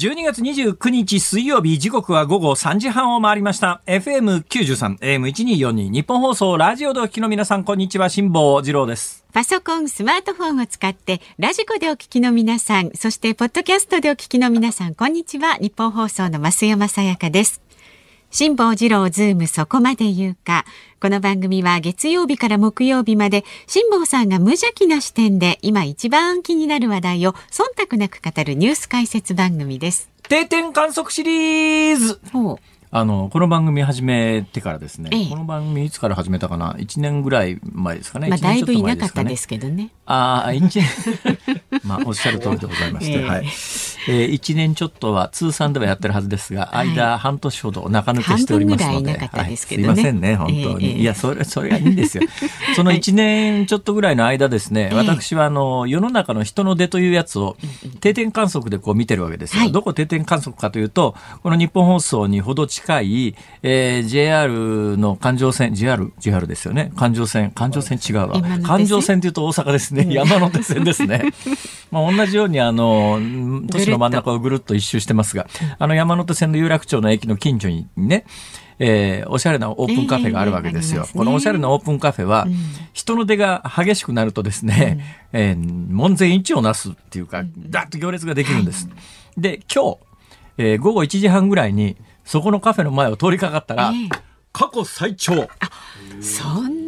12月29日水曜日時刻は午後3時半を回りました。FM93 AM1242 ニッポン放送ラジオでお聞きの皆さんこんにちは。辛坊治郎です。パソコン、スマートフォンを使ってラジコでお聞きの皆さんそしてポッドキャストでお聞きの皆さんこんにちは。ニッポン放送の増山さやかです。辛坊治郎ズームそこまで言うか。この番組は月曜日から木曜日まで辛坊さんが無邪気な視点で今一番気になる話題を忖度なく語るニュース解説番組です。定点観測シリーズあの、この番組始めてからですね、ええ、この番組いつから始めたかな ?1 年ぐらい前ですかね。まあ、だいぶいなかったですけどね。ああ、1年。まあ、おっしゃる通りでございまして、え、はい。えー、1年ちょっとは通算ではやってるはずですが、間半年ほど中抜けしておりますので、はい、すいませんね、本当に。いや、それ、それがいいんですよ。その1年ちょっとぐらいの間ですね、私はあの、世の中の人の出というやつを定点観測でこう見てるわけですよ。はい、どこ定点観測かというと、この日本放送にほど近い、えー、JR の環状線、JR、JR ですよね。環状線、環状線違うわ。環状線というと大阪ですね。山手線ですね。まあ同じようにあの、都市の真ん中をぐるっと一周してますが、あの山手線の有楽町の駅の近所にね、えー、おしゃれなオープンカフェがあるわけですよ。えーすね、このおしゃれなオープンカフェは、うん、人の出が激しくなるとですね、うん、えー、門前一をなすっていうか、だっと行列ができるんです。で、今日、えー、午後1時半ぐらいに、そこのカフェの前を通りかかったら、えー、過去最長。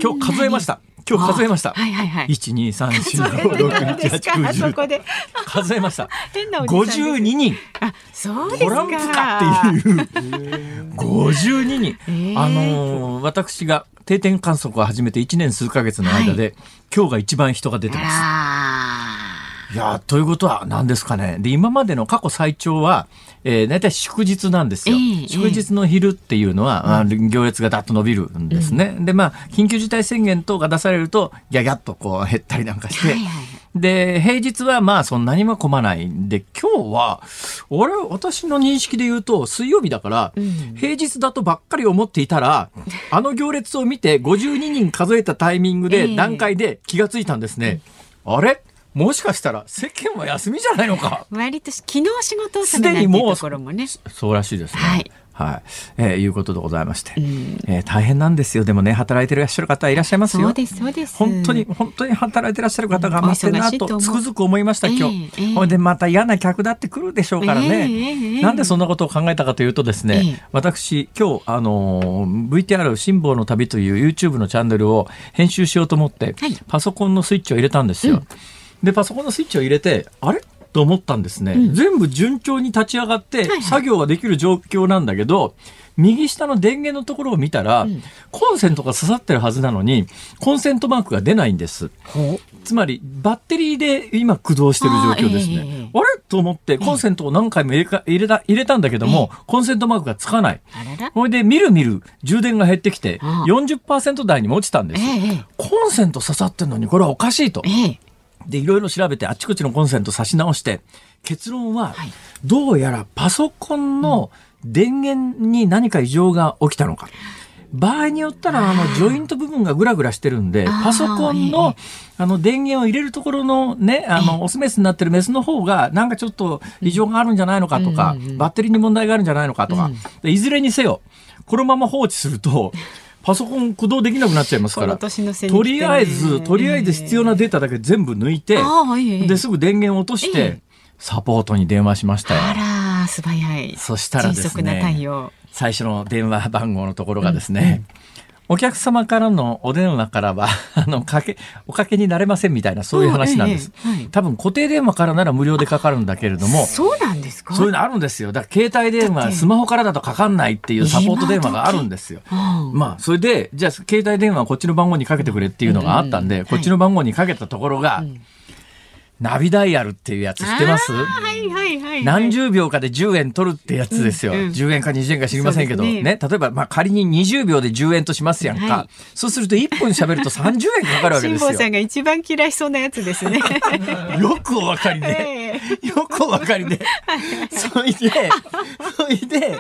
今日数えました。今日数えました？はいはいはい。一二三四五六七八九十。数えました。五十二人。あ、そうですか。トランプかっていう五十二人。あの私が定点観測を始めて一年数ヶ月の間で、今日が一番人が出てます。いやということは何ですかね。で今までの過去最長は。えー、大体祝日なんですよ、えー、祝日の昼っていうのは、うん、行列がだっと伸びるんですね、うん、でまあ緊急事態宣言等が出されるとギャギャッとこう減ったりなんかして、はいはい、で平日はまあそんなにも混まない。んで今日は俺私の認識で言うと水曜日だから、うん、平日だとばっかり思っていたら あの行列を見て52人数えたタイミングで、段階で気がついたんですね、あれ？もしかしたら世間は休みじゃないのか。割と昨日仕事をすでにもうところもね。そうらしいですね。はい。はい、えー、いうことでございまして、うん、えー、大変なんですよ。でもね、働いていらっしゃる方いらっしゃいますよ。そうです、そうです。本当に、本当に働いていらっしゃる方頑張ってるなと、つくづく思いました、今日。えー、ほ、えー、で、また嫌な客だって来るでしょうからね、えー、なんでそんなことを考えたかというとですね、私、今日、あのー、VTR 辛抱の旅という YouTube のチャンネルを編集しようと思って、はい、パソコンのスイッチを入れたんですよ。うんでパソコンのスイッチを入れてあれ？と思ったんですね、うん、全部順調に立ち上がって作業ができる状況なんだけど、はいはい右下の電源のところを見たら、うん、コンセントが刺さってるはずなのにコンセントマークが出ないんです。つまりバッテリーで今駆動してる状況ですね。あ,、えー、あれ？と思ってコンセントを何回も入れか入れた入れたんだけども、えー、コンセントマークがつかない。ほいでみるみる充電が減ってきて40%台にも落ちたんです、えー、コンセント刺さってるのにこれはおかしいと。えーで、いろいろ調べてあっちこっちのコンセント差し直して、結論は、どうやらパソコンの電源に何か異常が起きたのか。場合によったら、あの、ジョイント部分がグラグラしてるんで、パソコンの、あの、電源を入れるところのね、あの、オスメスになってるメスの方が、なんかちょっと異常があるんじゃないのかとか、バッテリーに問題があるんじゃないのかとか、いずれにせよ、このまま放置すると、パソコン駆動できなくなっちゃいますから、とりあえず、とりあえず必要なデータだけ全部抜いて、ですぐ電源を落として、サポートに電話しましたよ。あら、素早い。そしたらですね、最初の電話番号のところがですね、うんうんお客様からのお電話からは、あの、かけ、おかけになれませんみたいな、そういう話なんです。ええはい、多分固定電話からなら無料でかかるんだけれども。そうなんですか？そういうのあるんですよ。だから携帯電話、スマホからだとかかんないっていうサポート電話があるんですよ。まあ、それで、じゃあ携帯電話こっちの番号にかけてくれっていうのがあったんで、うん、こっちの番号にかけたところが、うんナビダイヤルっていうやつ知ってます？はいはいはい、何十秒かで10円取るってやつですよ。うんうん、10円か20円か知りませんけど、ね、ね、例えば、まあ仮に20秒で10円としますやんか。はい、そうすると1分喋ると30円かかるわけですよ。辛坊さんが一番嫌いそうなやつですね。よくお分かりで。よくお分かりで。それで、いで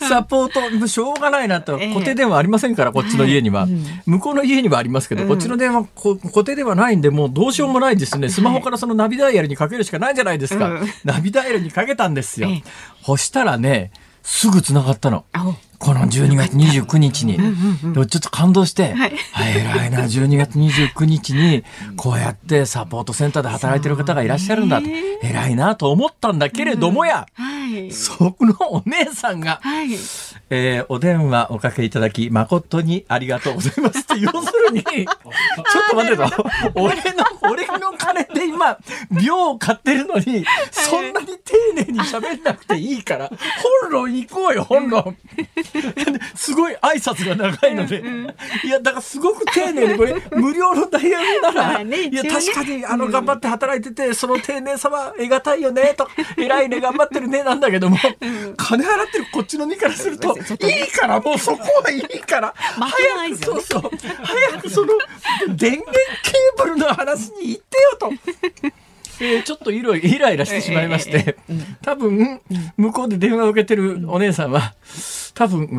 サポートしょうがないなと、固定電話ありませんからこっちの家には、向こうの家にはありますけど、こっちの電話固定電話ないんでもうどうしようもないですね。スマホからそのナビダイヤルにかけるしかないじゃないですか、ナビダイヤルにかけたんですよ、そしたらねすぐ繋がったの。この12月29日に。でもちょっと感動して、はい、偉いな、12月29日に、こうやってサポートセンターで働いてる方がいらっしゃるんだ。偉いなと思ったんだけれどもや、そのお姉さんが、はい、えー、お電話おかけいただき、誠にありがとうございますって、要するに、ちょっと待ってと、俺の、俺の金で今、秒を買ってるのに、そんなに丁寧に喋んなくていいから、本論行こうよ、本論。すごい挨拶が長いので、いや、だからすごく丁寧にこれ、無料のダイヤルなら、いや、確かに、あの、頑張って働いてて、その丁寧さは得難いよね、と、偉いね、頑張ってるね、なんだけども、金払ってるこっちの身からすると、いいからもうそこはいいから。早くそうそう早くその電源ケーブルの話に行ってよと。えー、ちょっとイライラしてしまいまして、多分、向こうで電話を受けてるお姉さんは、多分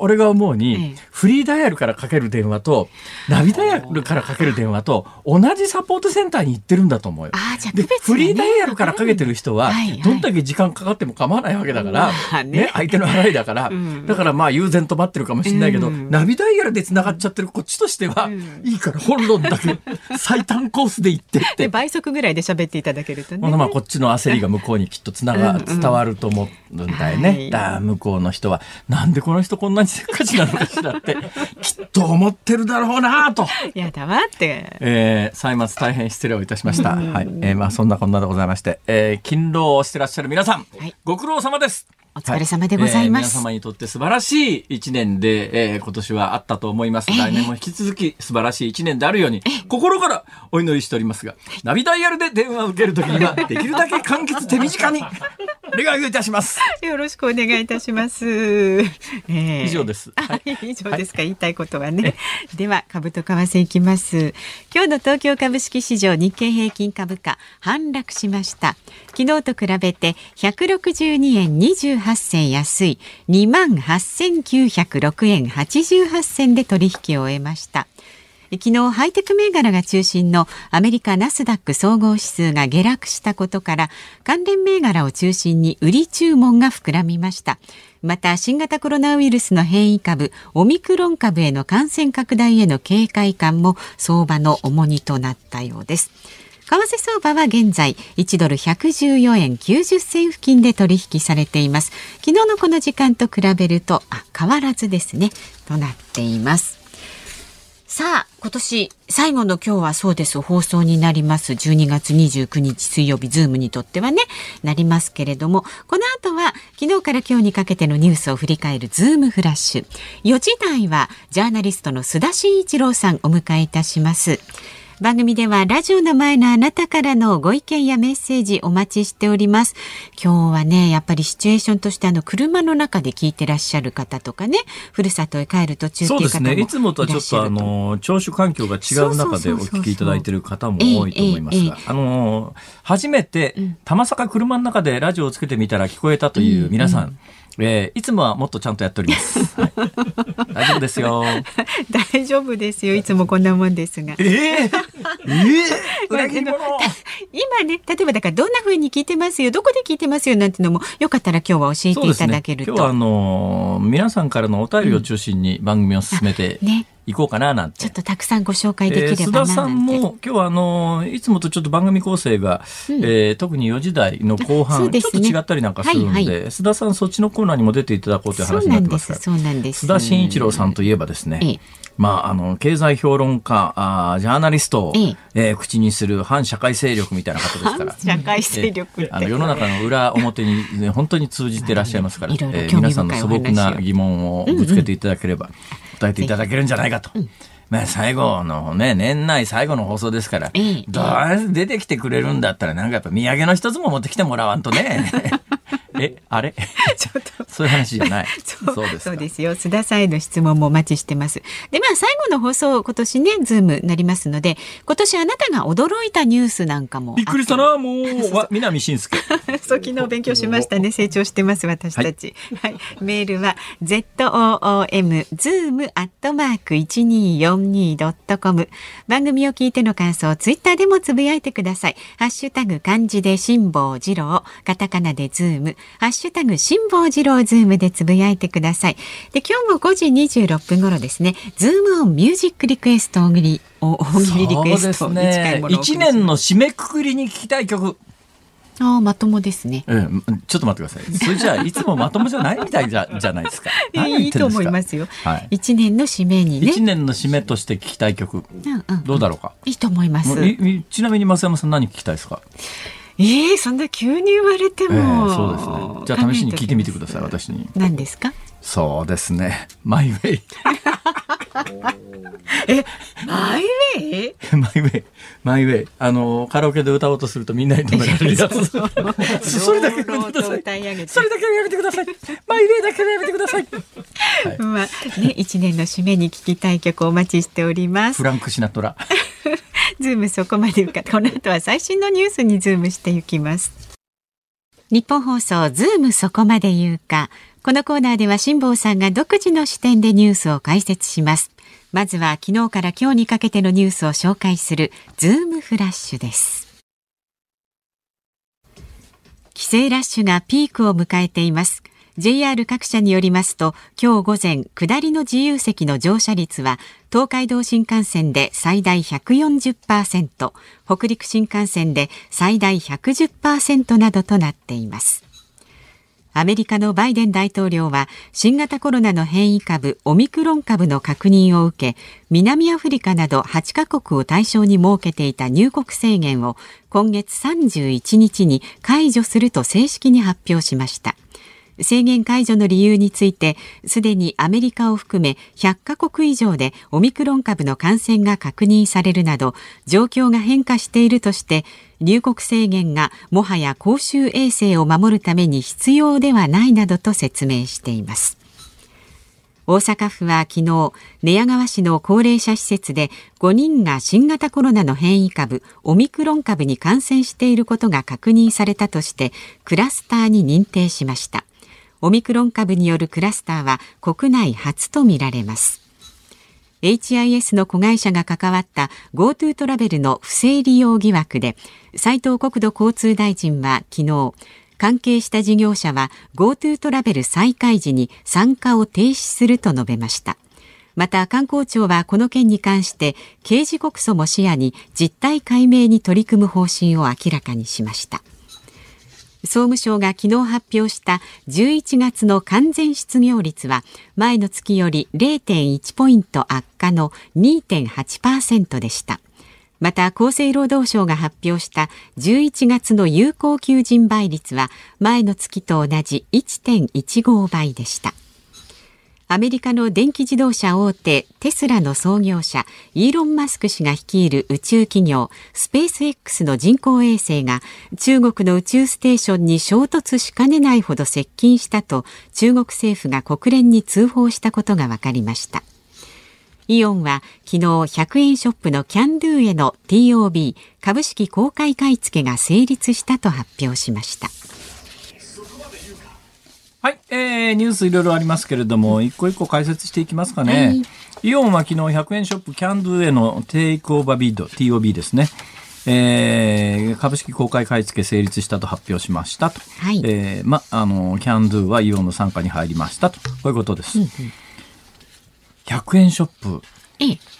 俺が思うに、フリーダイヤルからかける電話とナビダイヤルからかける電話と同じサポートセンターに行ってるんだと思うよ。でフリーダイヤルからかけてる人はどんだけ時間かかっても構わないわけだから、ね。相手の払いだから、だからまあ悠然と待ってるかもしれないけど、ナビダイヤルで繋がっちゃってるこっちとしては、いいから本論だけ 最短コースで行ってって。倍速ぐらいで喋っていただけるとね。まあこっちの焦りが向こうにきっとつなが伝わると思うんだよね。だ向こうの人はなんでこの人こんなにせっかちなのかしらってきっと思ってるだろうなと。やだわって。えー、歳末大変失礼をいたしました。はい。えー、まあそんなこんなでございまして、えー、勤労をしてらっしゃる皆さん、はい、ご苦労様です。お疲れ様でございます、はいえー、皆様にとって素晴らしい一年で、えー、今年はあったと思います。来年も引き続き素晴らしい一年であるように、心からお祈りしておりますが、ナビダイヤルで電話を受けるときには、できるだけ簡潔手短に、お願いいたします。よろしくお願いいたします。えー、以上です。はい、以上ですか、言いたいことはね。では、株と為替いきます。今日の東京株式市場日経平均株価、反落しました。昨日と比べて162円28 8銭安い2万8906円88銭で取引を終えました。昨日ハイテク銘柄が中心のアメリカナスダック総合指数が下落したことから関連銘柄を中心に売り注文が膨らみましたまた新型コロナウイルスの変異株オミクロン株への感染拡大への警戒感も相場の重荷となったようです為替相場は現在1ドル114円90銭付近で取引されています。昨日のこの時間と比べるとあ変わらずですね。となっています。さあ今年最後の今日はそうです。放送になります。12月29日水曜日ズームにとってはねなりますけれどもこの後は昨日から今日にかけてのニュースを振り返るズームフラッシュ。4時台はジャーナリストの須田慎一郎さんお迎えいたします。番組ではラジオの前のあなたからのご意見やメッセージお待ちしております。今日はね、やっぱりシチュエーションとしてあの車の中で聞いてらっしゃる方とかね、ふるさとへ帰る途中っていう方もそうですね。いつもとはちょっとあの聴取環境が違う中でお聞きいただいている方も多いと思いますが、あの初めて玉坂車の中でラジオをつけてみたら聞こえたという皆さん。うんうんえー、いつもはもっとちゃんとやっております。はい、大丈夫ですよ。大丈夫ですよ。いつもこんなもんですが。えー、えー、裏切り者今ね、例えばだからどんな風に聞いてますよ、どこで聞いてますよなんてのもよかったら今日は教えていただけると。ね、今日はあのー、皆さんからのお便りを中心に番組を進めて、うん、ね。行こうかななんて。ちょっとたくさんご紹介できればな、えー、須田さんも今日はあのいつもとちょっと番組構成が、うん、えー、特に4時台の後半、ね、ちょっと違ったりなんかするんで、はいはい、須田さんそっちのコーナーにも出ていただこうという話になってます。から。そうなんです。須田慎一郎さんといえばですね。ええ。まあ、あの、経済評論家、あジャーナリストを、ええ。ー、口にする反社会勢力みたいな方ですから。社会勢力あの世の中の裏表に、ね、本当に通じていらっしゃいますから、えー、皆さんの素朴な疑問をぶつけていただければ、答えていただけるんじゃないかと。うんまあ、最後のね、年内最後の放送ですから、どう出てきてくれるんだったら、なんかやっぱ土産の一つも持ってきてもらわんとね。ええあれ？ちょっと。そういう話じゃない。そうですそうですよ。須田さんへの質問もお待ちしてます。でまあ最後の放送今年ねズームなりますので今年あなたが驚いたニュースなんかもびっくりしたなもう。南信介。そう昨日勉強しましたね成長してます私たち、はい、はい、メールは z o o m zoom アットマーク一二四二ドットコム番組を聞いての感想ツイッターでもつぶやいてください。ハッシュタグ漢字で辛坊治郎。カタカナでズームハッシュタグ辛坊治郎ズームでつぶやいてくださいで今日も5時26分頃ですねズームオンミュージックリクエスト大喜利大喜利リクエストね一年の締めくくりに聞きたい曲ああ、まともですね。うん、ちょっと待ってください。それじゃあ、いつもまともじゃないみたいじゃ、じゃないですか。いいと思いますよ。はい。一年の締めにね。一年の締めとして聞きたい曲。うんうん。どうだろうか。いいと思います。ちなみに、増山さん、何聞きたいですか。ええー、そんな急に言われても、えー、そうですね。じゃあ試しに聞いてみてください、私に。何ですか？そうですね。マイウェイ。え、マイウェイマイウェイ。マイウェイ。あの、カラオケで歌おうとするとみんなに止められるやつ。それだけやめてください。それだけやめてください。マイウェイだけやめてください。はい、まあ、ね、一年の締めに聞きたい曲お待ちしております。フランクシナトラ。ズームそこまで言うか。この後は最新のニュースにズームしていきます。ニッポン放送ズームそこまで言うか。このコーナーでは辛坊さんが独自の視点でニュースを解説します。まずは昨日から今日にかけてのニュースを紹介するズームフラッシュです。帰省ラッシュがピークを迎えています。JR 各社によりますと今日午前下りの自由席の乗車率は東海道新幹線で最大140%北陸新幹線で最大110%などとなっています。アメリカのバイデン大統領は新型コロナの変異株オミクロン株の確認を受け南アフリカなど8カ国を対象に設けていた入国制限を今月31日に解除すると正式に発表しました。制限解除の理由についてすでにアメリカを含め100カ国以上でオミクロン株の感染が確認されるなど状況が変化しているとして入国制限がもはや公衆衛生を守るために必要ではないなどと説明しています。大阪府は昨日寝屋川市の高齢者施設で5人が新型コロナの変異株オミクロン株に感染していることが確認されたとしてクラスターに認定しました。オミクロン株によるクラスターは国内初とみられます。HIS の子会社が関わった GoTo トラベルの不正利用疑惑で斉藤国土交通大臣は昨日関係した事業者は GoTo トラベル再開時に参加を停止すると述べました。また観光庁はこの件に関して刑事告訴も視野に実態解明に取り組む方針を明らかにしました。総務省が昨日発表した11月の完全失業率は前の月より0.1ポイント悪化の2.8%でした。また厚生労働省が発表した11月の有効求人倍率は前の月と同じ1.15倍でした。アメリカの電気自動車大手テスラの創業者イーロン・マスク氏が率いる宇宙企業スペース X の人工衛星が中国の宇宙ステーションに衝突しかねないほど接近したと中国政府が国連に通報したことが分かりました。イオンは昨日100円ショップのキャンドゥへの TOB 株式公開買い付けが成立したと発表しました。はい、えー、ニュースいろいろありますけれども、一個一個解説していきますかね。はい、イオンは昨日100円ショップキャンドゥへのテイクオーバービード、TOB ですね。えー、株式公開買い付け成立したと発表しましたと。はい、えー、ま、あの、キャンドゥはイオンの傘下に入りましたと。こういうことです。うんうん、100円ショップ。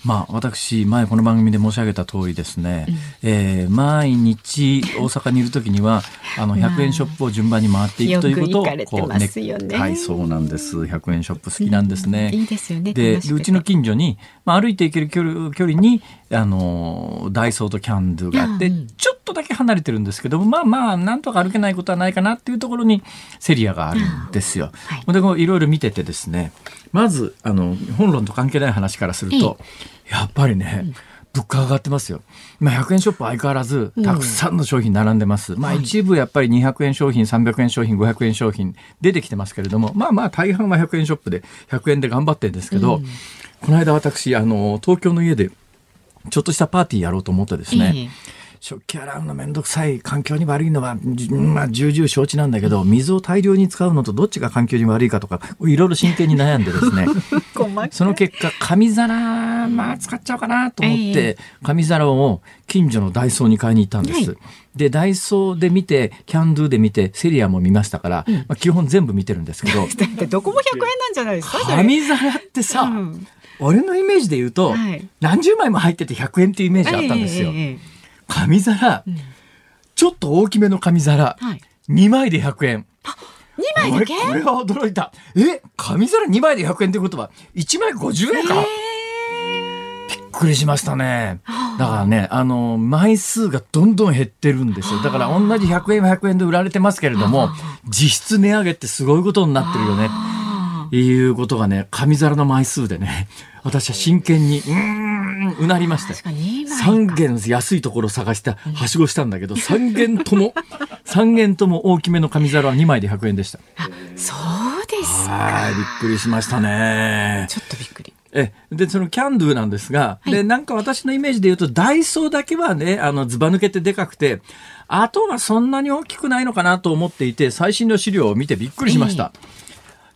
まあ、私、前この番組で申し上げた通りですね、うん、えー、毎日大阪にいる時には、あの、100円ショップを順番に回っていくということを、こう、ね、はい、そうなんです。100円ショップ好きなんですね。うん、いいですよね。で、うちの近所に、まあ、歩いていける距離距離に、あの、ダイソーとキャンドゥがあって、うん、ちょっとだけ離れてるんですけども、まあまあ、なんとか歩けないことはないかなっていうところに、セリアがあるんですよ。はい、で、いろいろ見ててですね、まず、あの、本論と関係ない話からすると、やっぱりね、物価上がってますよ。まあ、100円ショップ相変わらずたくさんの商品並んでます。うん、まあ、一部やっぱり200円商品、300円商品、500円商品出てきてますけれども、まあまあ大半は100円ショップで100円で頑張ってるんですけど、うん、この間私、あの、東京の家でちょっとしたパーティーやろうと思ってですね、えー食器洗うのめんどくさい環境に悪いのは、まあ、重々承知なんだけど水を大量に使うのとどっちが環境に悪いかとかいろいろ真剣に悩んでですね。その結果紙皿まあ使っちゃおうかなと思って、紙皿を近所のダイソーに買いに行ったんです。はい。で、ダイソーで見て、キャンドゥで見て、セリアも見ましたから、うん、まあ、基本全部見てるんですけど。どこも100円なんじゃないですか紙皿ってさ、うん、俺のイメージで言うと、はい、何十枚も入ってて100円っていうイメージあったんですよ。えーえー紙皿、うん、ちょっと大きめの紙皿、はい、2枚で100円。2枚だけ？これは驚いた。え？紙皿2枚で100円ってことは、1枚50円か、びっくりしましたね。だからね、あの、枚数がどんどん減ってるんですよ。だから同じ100円は100円で売られてますけれども、実質値上げってすごいことになってるよね。いうことがね、紙皿の枚数でね、私は真剣に、うん、うなりました。3軒安いところ探してはしごしたんだけど、3軒とも、3軒とも大きめの紙皿は2枚で100円でした。そうですはい、びっくりしましたね。ちょっとびっくり。えでそのキャンドゥなんですが、はい、でなんか私のイメージで言うとダイソーだけはねあのずば抜けてでかくてあとはそんなに大きくないのかなと思っていて最新の資料を見てびっくりしました。えー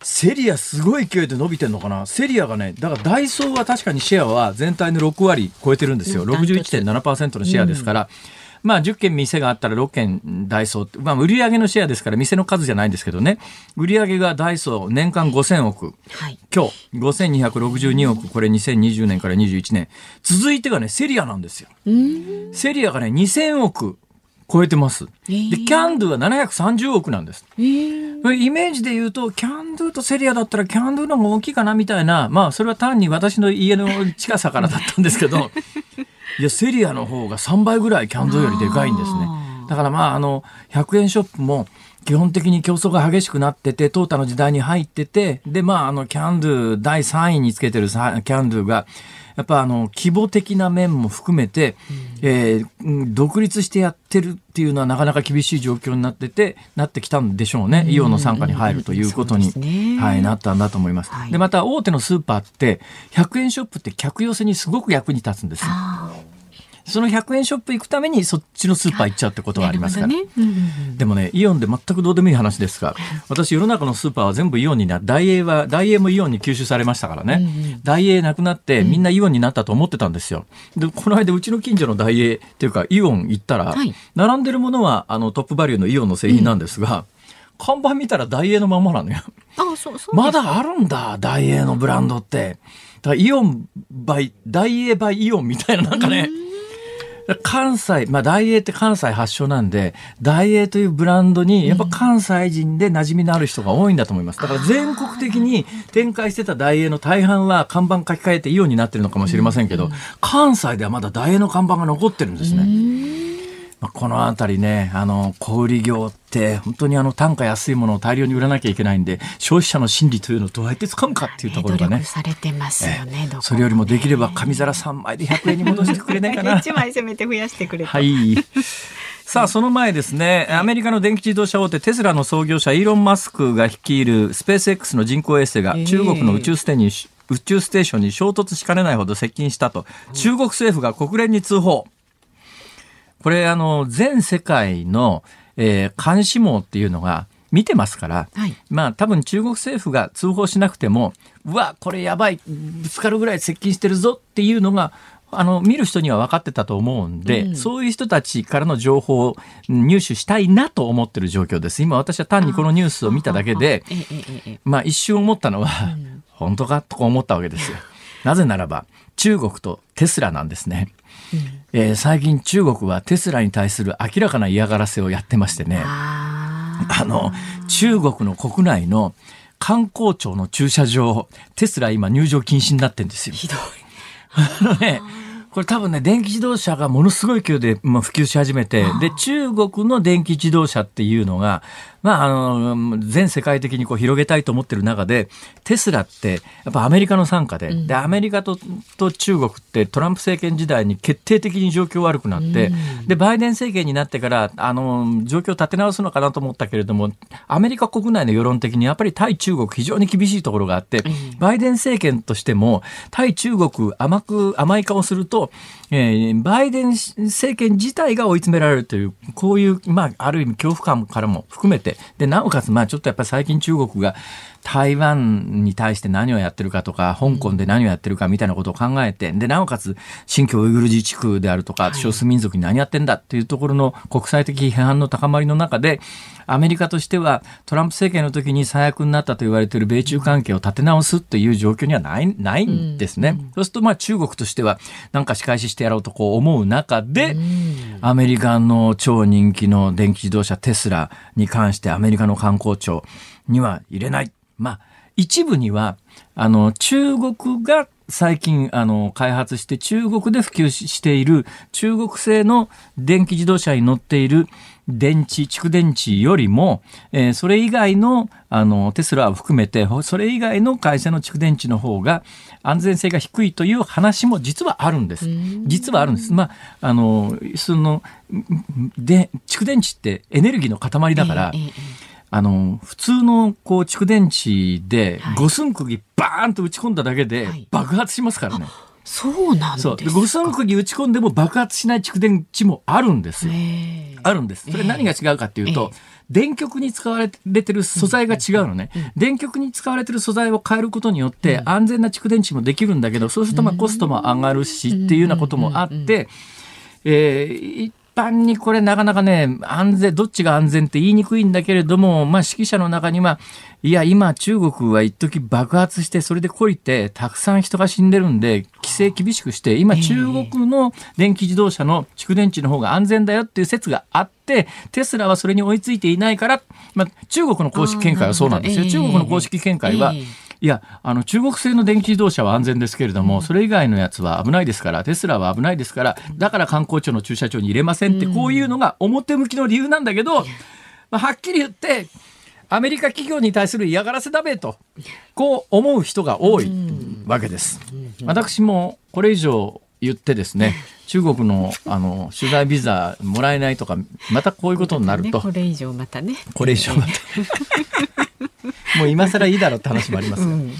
セリアすごい勢いで伸びてるのかな？セリアがね、だからダイソーは確かにシェアは全体の6割超えてるんですよ。61.7%のシェアですから。うん。まあ、10軒店があったら6軒ダイソー、まあ、売上のシェアですから店の数じゃないんですけどね。売上がダイソー年間5000億、はい、強5262億。これ2020年から21年。続いてがねセリアなんですよ。セリアがね2000億超えてます。で、キャンドゥは730億なんです。イメージで言うと、キャンドゥとセリアだったらキャンドゥの方が大きいかなみたいな、まあ、それは単に私の家の近さからだったんですけど、いや、セリアの方が3倍ぐらいキャンドゥよりでかいんですね。だからまあ、あの、100円ショップも、基本的に競争が激しくなってて、淘汰の時代に入ってて、で、まあ、あの、キャンドゥ第3位につけてるキャンドゥが、やっぱあの規模的な面も含めて、うん、えー、独立してやってるっていうのはなかなか厳しい状況になっててなってきたんでしょうね、イオンの傘下に入るということに、ね、はい、なったんだと思います。はい、でまた大手のスーパーって100円ショップって客寄せにすごく役に立つんですよ。その100円ショップ行くためにそっちのスーパー行っちゃうってことはありますから。ねうんうん、でもね、イオンで全くどうでもいい話ですが、私世の中のスーパーは全部イオンにな、ダイエーは、ダイエーもイオンに吸収されましたからね。うんうん、ダイエーなくなってみんなイオンになったと思ってたんですよ。で、この間うちの近所のダイエーっていうかイオン行ったら、はい、並んでるものはあのトップバリューのイオンの製品なんですが、うん看板見たらダイエーのままなのよ。あそうそうまだあるんだ、ダイエーのブランドって。だイオンバイ、ダイエーバイイオンみたいななんかね、関西、まあ、大英って関西発祥なんで、大英というブランドに、やっぱ関西人で馴染みのある人が多いんだと思います。だから全国的に展開してた大英の大半は看板書き換えてイオンになってるのかもしれませんけど、関西ではまだ大英の看板が残ってるんですね。まあ、この辺りね、あの、小売業って本当にあの単価安いものを大量に売らなきゃいけないんで、消費者の心理というのをどうやって掴むかっていうところがね。されてますよね、それよりもできれば紙皿3枚で100円に戻してくれないかな。1枚せめて増やしてくれはい。さあ、その前ですね、アメリカの電気自動車大手テスラの創業者イーロン・マスクが率いるスペース X の人工衛星が中国の宇宙ステに、宇宙ステーションに衝突しかねないほど接近したと、中国政府が国連に通報。これあの全世界の、えー、監視網っていうのが見てますから、はい、まあ多分中国政府が通報しなくてもうわこれやばいぶつかるぐらい接近してるぞっていうのがあの見る人には分かってたと思うんで、うん、そういう人たちからの情報を入手したいなと思ってる状況です。今私は単にこのニュースを見ただけで、まあ一瞬思ったのは、うん、本当かとか思ったわけですよ。なぜならば中国とテスラなんですね。えー、最近中国はテスラに対する明らかな嫌がらせをやってましてね。あの中国の国内の観光庁の駐車場テスラ今入場禁止になってんですよ。ひどい。あのねこれ多分ね、電気自動車がものすごい勢いで、まあ、普及し始めて、で、中国の電気自動車っていうのが、まあ、あの、全世界的にこう広げたいと思ってる中で、テスラって、やっぱアメリカの傘下で、うん、で、アメリカとと中国ってトランプ政権時代に決定的に状況悪くなって、うん、で、バイデン政権になってから、あの、状況を立て直すのかなと思ったけれども、アメリカ国内の世論的にやっぱり対中国非常に厳しいところがあって、バイデン政権としても、対中国甘く、甘い顔すると、えー、バイデン政権自体が追い詰められるという、こういう、まあ、ある意味恐怖感からも含めて、で、なおかつ、まあ、ちょっとやっぱり最近中国が台湾に対して何をやってるかとか、香港で何をやってるかみたいなことを考えて、で、なおかつ、新疆ウイグル自治区であるとか、少数民族に何やってんだっていうところの国際的批判の高まりの中で、アメリカとしてはトランプ政権の時に最悪になったと言われている米中関係を立て直すっていう状況にはない、ないんですね。うん、そうすると、まあ中国としては、なんか仕返ししてやろうとこう思う中で、うん、アメリカの超人気の電気自動車テスラに関してアメリカの観光庁には入れない。まあ、一部には、あの、中国が最近、あの、開発して中国で普及している中国製の電気自動車に乗っている電池、蓄電池よりも、えー、それ以外の、あの、テスラを含めて、それ以外の会社の蓄電池の方が安全性が低いという話も実はあるんです。実はあるんです。まあ、あの、その、で、蓄電池ってエネルギーの塊だから、えーえーあの、普通のこう蓄電池で五寸釘バーンと打ち込んだだけで爆発しますからね。はい、そうなんですか？五寸釘打ち込んでも爆発しない蓄電池もあるんですよ。あるんです。それ何が違うかっていうと、電極に使われてる素材が違うのね、電極に使われてる素材を変えることによって安全な蓄電池もできるんだけど、そうするとまあコストも上がるしっていうようなこともあって、えー、般にこれなかなかね、安全、どっちが安全って言いにくいんだけれども、まあ指揮者の中には、いや、今中国は一時爆発して、それでこいて、たくさん人が死んでるんで、規制厳しくして、今中国の電気自動車の蓄電池の方が安全だよっていう説があって、テスラはそれに追いついていないから、まあ中国の公式見解はそうなんですよ。中国の公式見解は、いや、あの、中国製の電気自動車は安全ですけれども、それ以外のやつは危ないですから、テスラは危ないですから、だから観光庁の駐車場に入れませんって、こういうのが表向きの理由なんだけど、まあ、はっきり言って、アメリカ企業に対する嫌がらせだべと、こう思う人が多いわけです。私もこれ以上言ってですね、中国のあの取材ビザもらえないとか、またこういうことになると。これ以上またね。これ以上また。もう今更いいだろうって話もありますが、うん、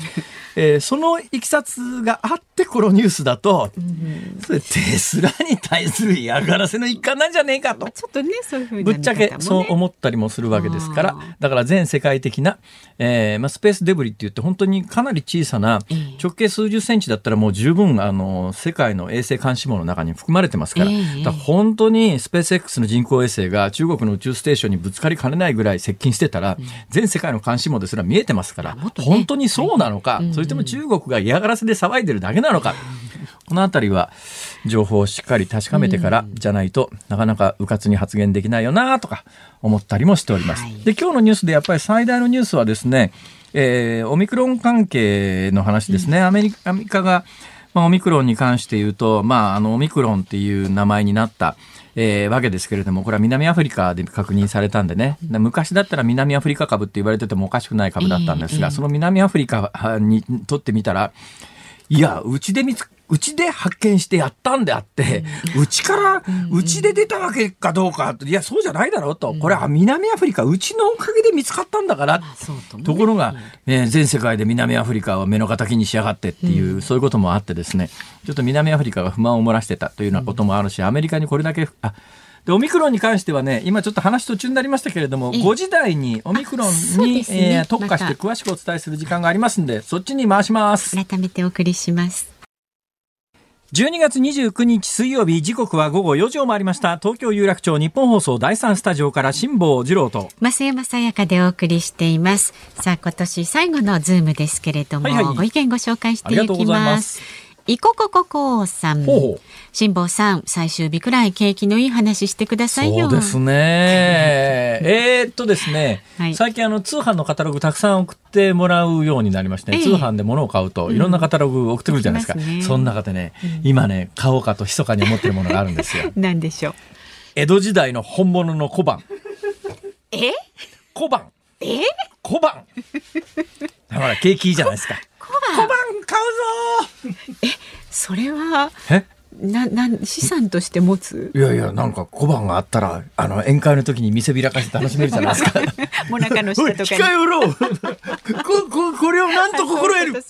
えー、そのいきさつがあってこのニュースだと、うん、それテスラに対する嫌がらせの一環なんじゃねえかと、ちょっとねそういうふうに、ぶっちゃけそう思ったりもするわけですから。だから全世界的な、えーまあ、スペースデブリって言って本当にかなり小さな直径数十センチだったらもう十分あの世界の衛星監視網の中に含まれてますから,、だから本当にスペース X の人工衛星が中国の宇宙ステーションにぶつかりかねないぐらい接近してたら、全世界の監視網ですら見えてますから、本当にそうなのか、それとも中国が嫌がらせで騒いでるだけなのか、このあたりは情報をしっかり確かめてからじゃないと、なかなか迂闊に発言できないよなとか思ったりもしております。で、今日のニュースでやっぱり最大のニュースはですね、えー、オミクロン関係の話ですね。アメリカアメリカが、まあ、オミクロンに関して言うと、まあ、あの、オミクロンっていう名前になった、えー、わけですけれども、これは南アフリカで確認されたんでね、昔だったら南アフリカ株って言われててもおかしくない株だったんですが、その南アフリカにとってみたら、いや、うちで見つうちで発見してやったんであって、うちから、うちで出たわけかどうか、いや、そうじゃないだろうと。これは南アフリカ、うちのおかげで見つかったんだから。ところが、えー、全世界で南アフリカは目の敵にしやがってっていう、そういうこともあってですね、ちょっと南アフリカが不満を漏らしてたというようなこともあるし、アメリカにこれだけ、あ、でオミクロンに関してはね今ちょっと話途中になりましたけれども5時台にオミクロンに、ね。えー、特化して詳しくお伝えする時間がありますんでそっちに回します。改めてお送りします。12月29日水曜日時刻は午後4時を回りました。東京有楽町日本放送第三スタジオから辛坊治郎と。増山さやかでお送りしています。さあ今年最後のズームですけれども、はいはい、ご意見ご紹介していきますいここここさん。辛坊さん、最終日くらい景気のいい話してくださいよ。そうですね。えっとですね、はい、最近あの通販のカタログたくさん送ってもらうようになりまして、ねえー、通販で物を買うといろんなカタログ送ってくるじゃないですか。うん、その中でね、うん、今ね、買おうかと密かに思ってるものがあるんですよ。何でしょう。江戸時代の本物の小判。え？小判。え？小判。ほら、景気いいじゃないですか。小判買うぞえ、それは。え？ななん資産として持つ？いやいやなんか小判があったらあの宴会の時に見せびらかして楽しめるじゃないですか。もなかの下とか近寄ろ。うこここれをなんと心得る？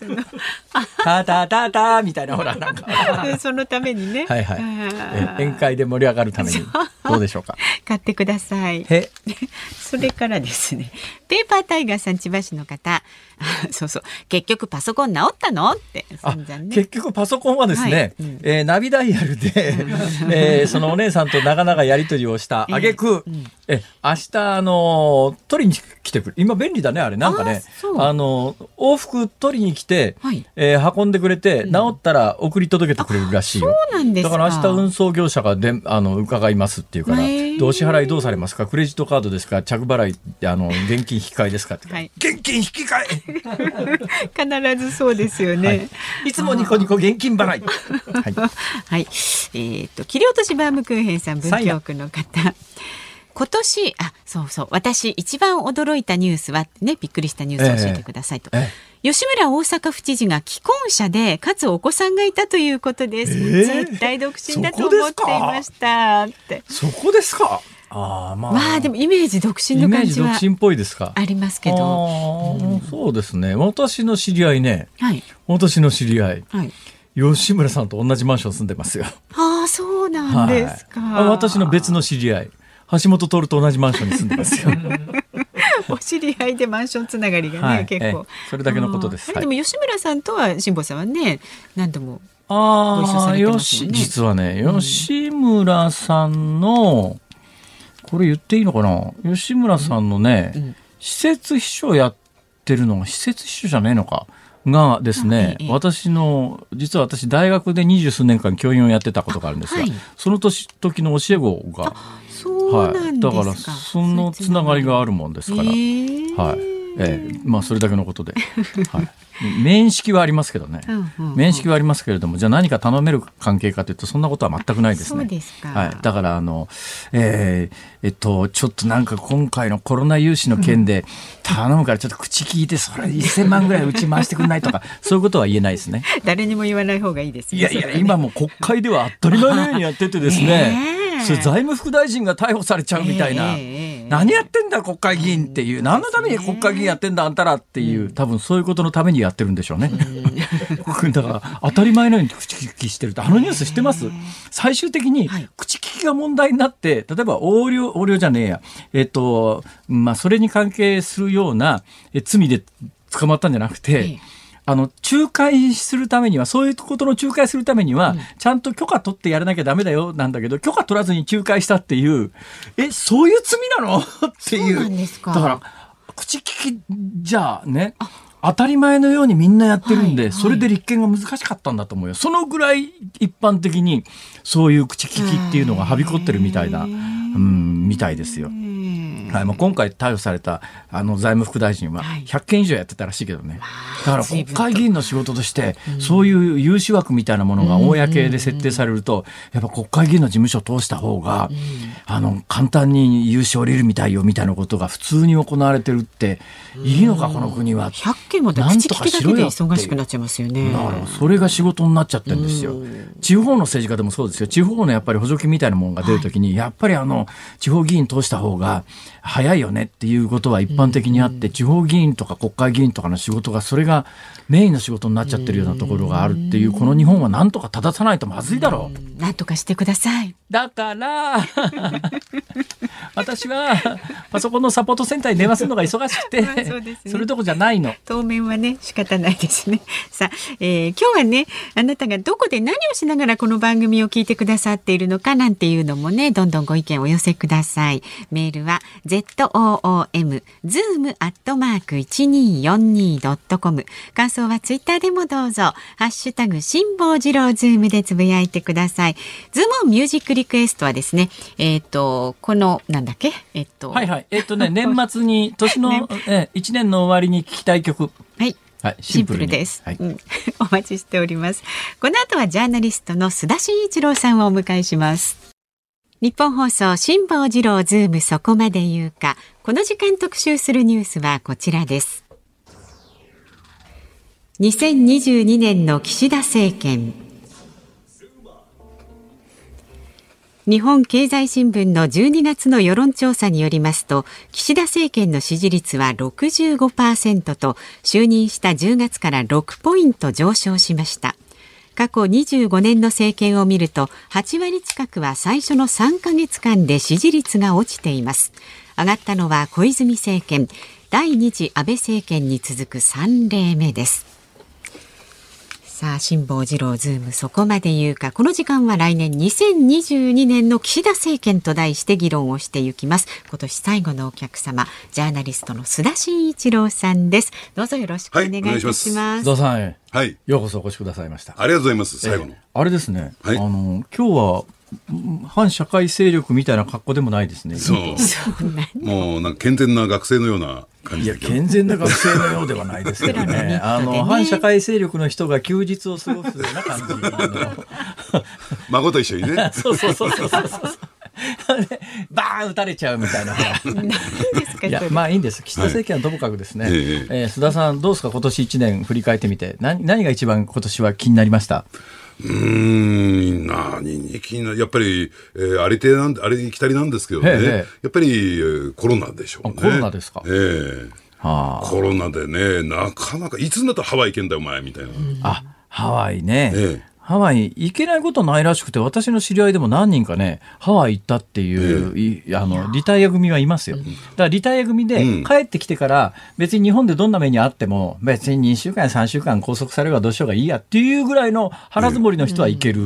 たたたたみたいなほらなんか。そのためにね。はいはい。宴会で盛り上がるためにどうでしょうか？買ってください。それからですね。ペーパータイガーさん千葉市の方 そうそう。結局パソコン直ったの？って。ね、結局パソコンはですね、はい。うん、えー、ナビダイヤルで、えー、そのお姉さんと長々やり取りをした。あげく、え明日あの取りに来てくる今便利だねあれ。なんかねあの往復取りに来て、はい、えー、運んでくれて、うん、直ったら送り届けてくれるらしいよ。だから明日運送業者がであの伺いますっていうから、どう支払いどうされますか？クレジットカードですか？着払いあの現金引き換えですかって、はい、現金引き換え！必ずそうですよね、はい、いつもニコニコ現金払い。はい、はい、えー、っと切り落としバームクーヘンさん文京区の方。今年あそうそう。私一番驚いたニュースはねびっくりしたニュースを教えてくださいと、えーえー、吉村大阪府知事が既婚者でかつお子さんがいたということです、えー、絶対独身だと思っていましたって。そこですか？あまあ、まあでもイメージ独身の感じは独身っぽいですかありますけど、うん、そうですね。私の知り合いね、はい、私の知り合い、はい、吉村さんと同じマンション住んでますよ。ああそうなんですか、はい、私の別の知り合い。橋本徹と同じマンションに住んでますよ。お知り合いでマンションつながりがね、はい、結構、それだけのことです。でも吉村さんとは辛坊さんはね何度もああ、よし、実はね、吉村さんの、これ言っていいのかな？吉村さんのね、うん、施設秘書やってるのが施設秘書じゃねえのか？がですね、はい、私の実は私大学で二十数年間教員をやってたことがあるんですが、はい、その年時の教え子がはい、だからそのつながりがあるもんですから、はい、ええ。まあそれだけのことで、はい、面識はありますけどね、面識はありますけれどもじゃあ何か頼める関係かというとそんなことは全くないですね。はい、だからあの、えー、えっとちょっとなんか今回のコロナ融資の件で頼むからちょっと口聞いてそれ1000万ぐらい打ち回してくれないとか そういうことは言えないですね。誰にも言わない方がいいです、ね、いやいや、今も国会では当たり前のようにやっててですね。それ財務副大臣が逮捕されちゃうみたいな、何やってんだ国会議員っていう、何のために国会議員やってんだあんたらっていう、多分そういうことのためにやってるんでしょうね。だから当たり前のように口利きしてるとあのニュースしてます？最終的に口利きが問題になって例えば横領横領じゃねえや。えっとまあそれに関係するような罪で捕まったんじゃなくて。あの、仲介するためには、そういうことの仲介するためには、ちゃんと許可取ってやらなきゃダメだよ、なんだけど、許可取らずに仲介したっていう、え、そういう罪なの？っていう。だから、口利きじゃあね、当たり前のようにみんなやってるんで、はいはい、それで立件が難しかったんだと思うよ。そのぐらい一般的に、そういう口利きっていうのがはびこってるみたいな、うん、みたいですよ。はい、もう今回逮捕されたあの財務副大臣は100件以上やってたらしいけどね、だから国会議員の仕事として、そういう融資枠みたいなものが公で設定されると、やっぱ国会議員の事務所を通した方が、あの簡単に融資降りるみたいよみたいなことが普通に行われてるっていいのかこの国は。100件もなんとかしろよ忙しくなっちゃいますよね。だからそれが仕事になっちゃってるんですよ。地方の政治家でもそうですよ。地方のやっぱり補助金みたいなものが出るときに、やっぱりあの地方議員通した方が早いよねっていうことは一般的にあって、地方議員とか国会議員とかの仕事がそれがメインの仕事になっちゃってるようなところがあるっていうこの日本はなんとか正さないとまずいだろう。なんとかしてください。だから 私はパソコンのサポートセンターに電話するのが忙しくて、まあそね、それどこじゃないの。当面はね仕方ないですね。さあ、えー、今日はねあなたがどこで何をしながらこの番組を聞いてくださっているのかなんていうのもねどんどんご意見をお寄せください。メールは z o o m zoom アットマーク一二四二ドットコム。感想はツイッターでもどうぞハッシュタグ辛坊治郎ズームでつぶやいてください。ズームミュージックリクエストはですねえっ、ー、とこのなんだっけ？えっ、ー、とはいはいえっ、ー、とね 年末に年の、ね、え1年の終わりに聞きたい曲。はい。はい、シンプルです、はい、うん、お待ちしております。この後はジャーナリストの須田慎一郎さんをお迎えします。ニッポン放送辛坊治郎ズームそこまで言うか。この時間特集するニュースはこちらです。2022年の岸田政権。日本経済新聞の12月の世論調査によりますと岸田政権の支持率は65%と就任した10月から6ポイント上昇しました過去25年の政権を見ると8割近くは最初の3ヶ月間で支持率が落ちています。上がったのは小泉政権。第2次安倍政権に続く3例目です。さあ辛坊治郎ズームそこまで言うか。この時間は来年2022年の岸田政権と題して議論をしていきます。今年最後のお客様ジャーナリストの須田慎一郎さんです。どうぞよろしくお願いいたします,、須田さんはい。ようこそお越しくださいました。ありがとうございます。最後の、えー、あれですね、はい、あの今日は反社会勢力みたいな格好でもないですね。そう。もうなんか健全な学生のような感じいや健全な学生のようではないですけどね。あの反社会勢力の人が休日を過ごすような感じ。孫と一緒にね。そうそうそうそうそう。バーン打たれちゃうみたいな。いやまあいいんです。岸田政権はともかくですね。はい、えー、えー、須田さんどうですか？今年一年振り返ってみて何何が一番今年は気になりました？うん、何に気になる、やっぱり、えー、ありてなんあれにきたりなんですけどね、へやっぱり、えー、コロナでしょうね。コロナですか。ええーはあ、コロナでね、なかなか、いつになったらハワイ行けんだよ、お前、みたいな。あ、ハワイね。ええハワイ行けないことないらしくて、私の知り合いでも何人かね、ハワイ行ったっていう、えあの、リタイア組はいますよ。だからリタイア組で帰ってきてから、別に日本でどんな目にあっても、別に2週間や3週間拘束されればどうしようがいいやっていうぐらいの腹積もりの人は行ける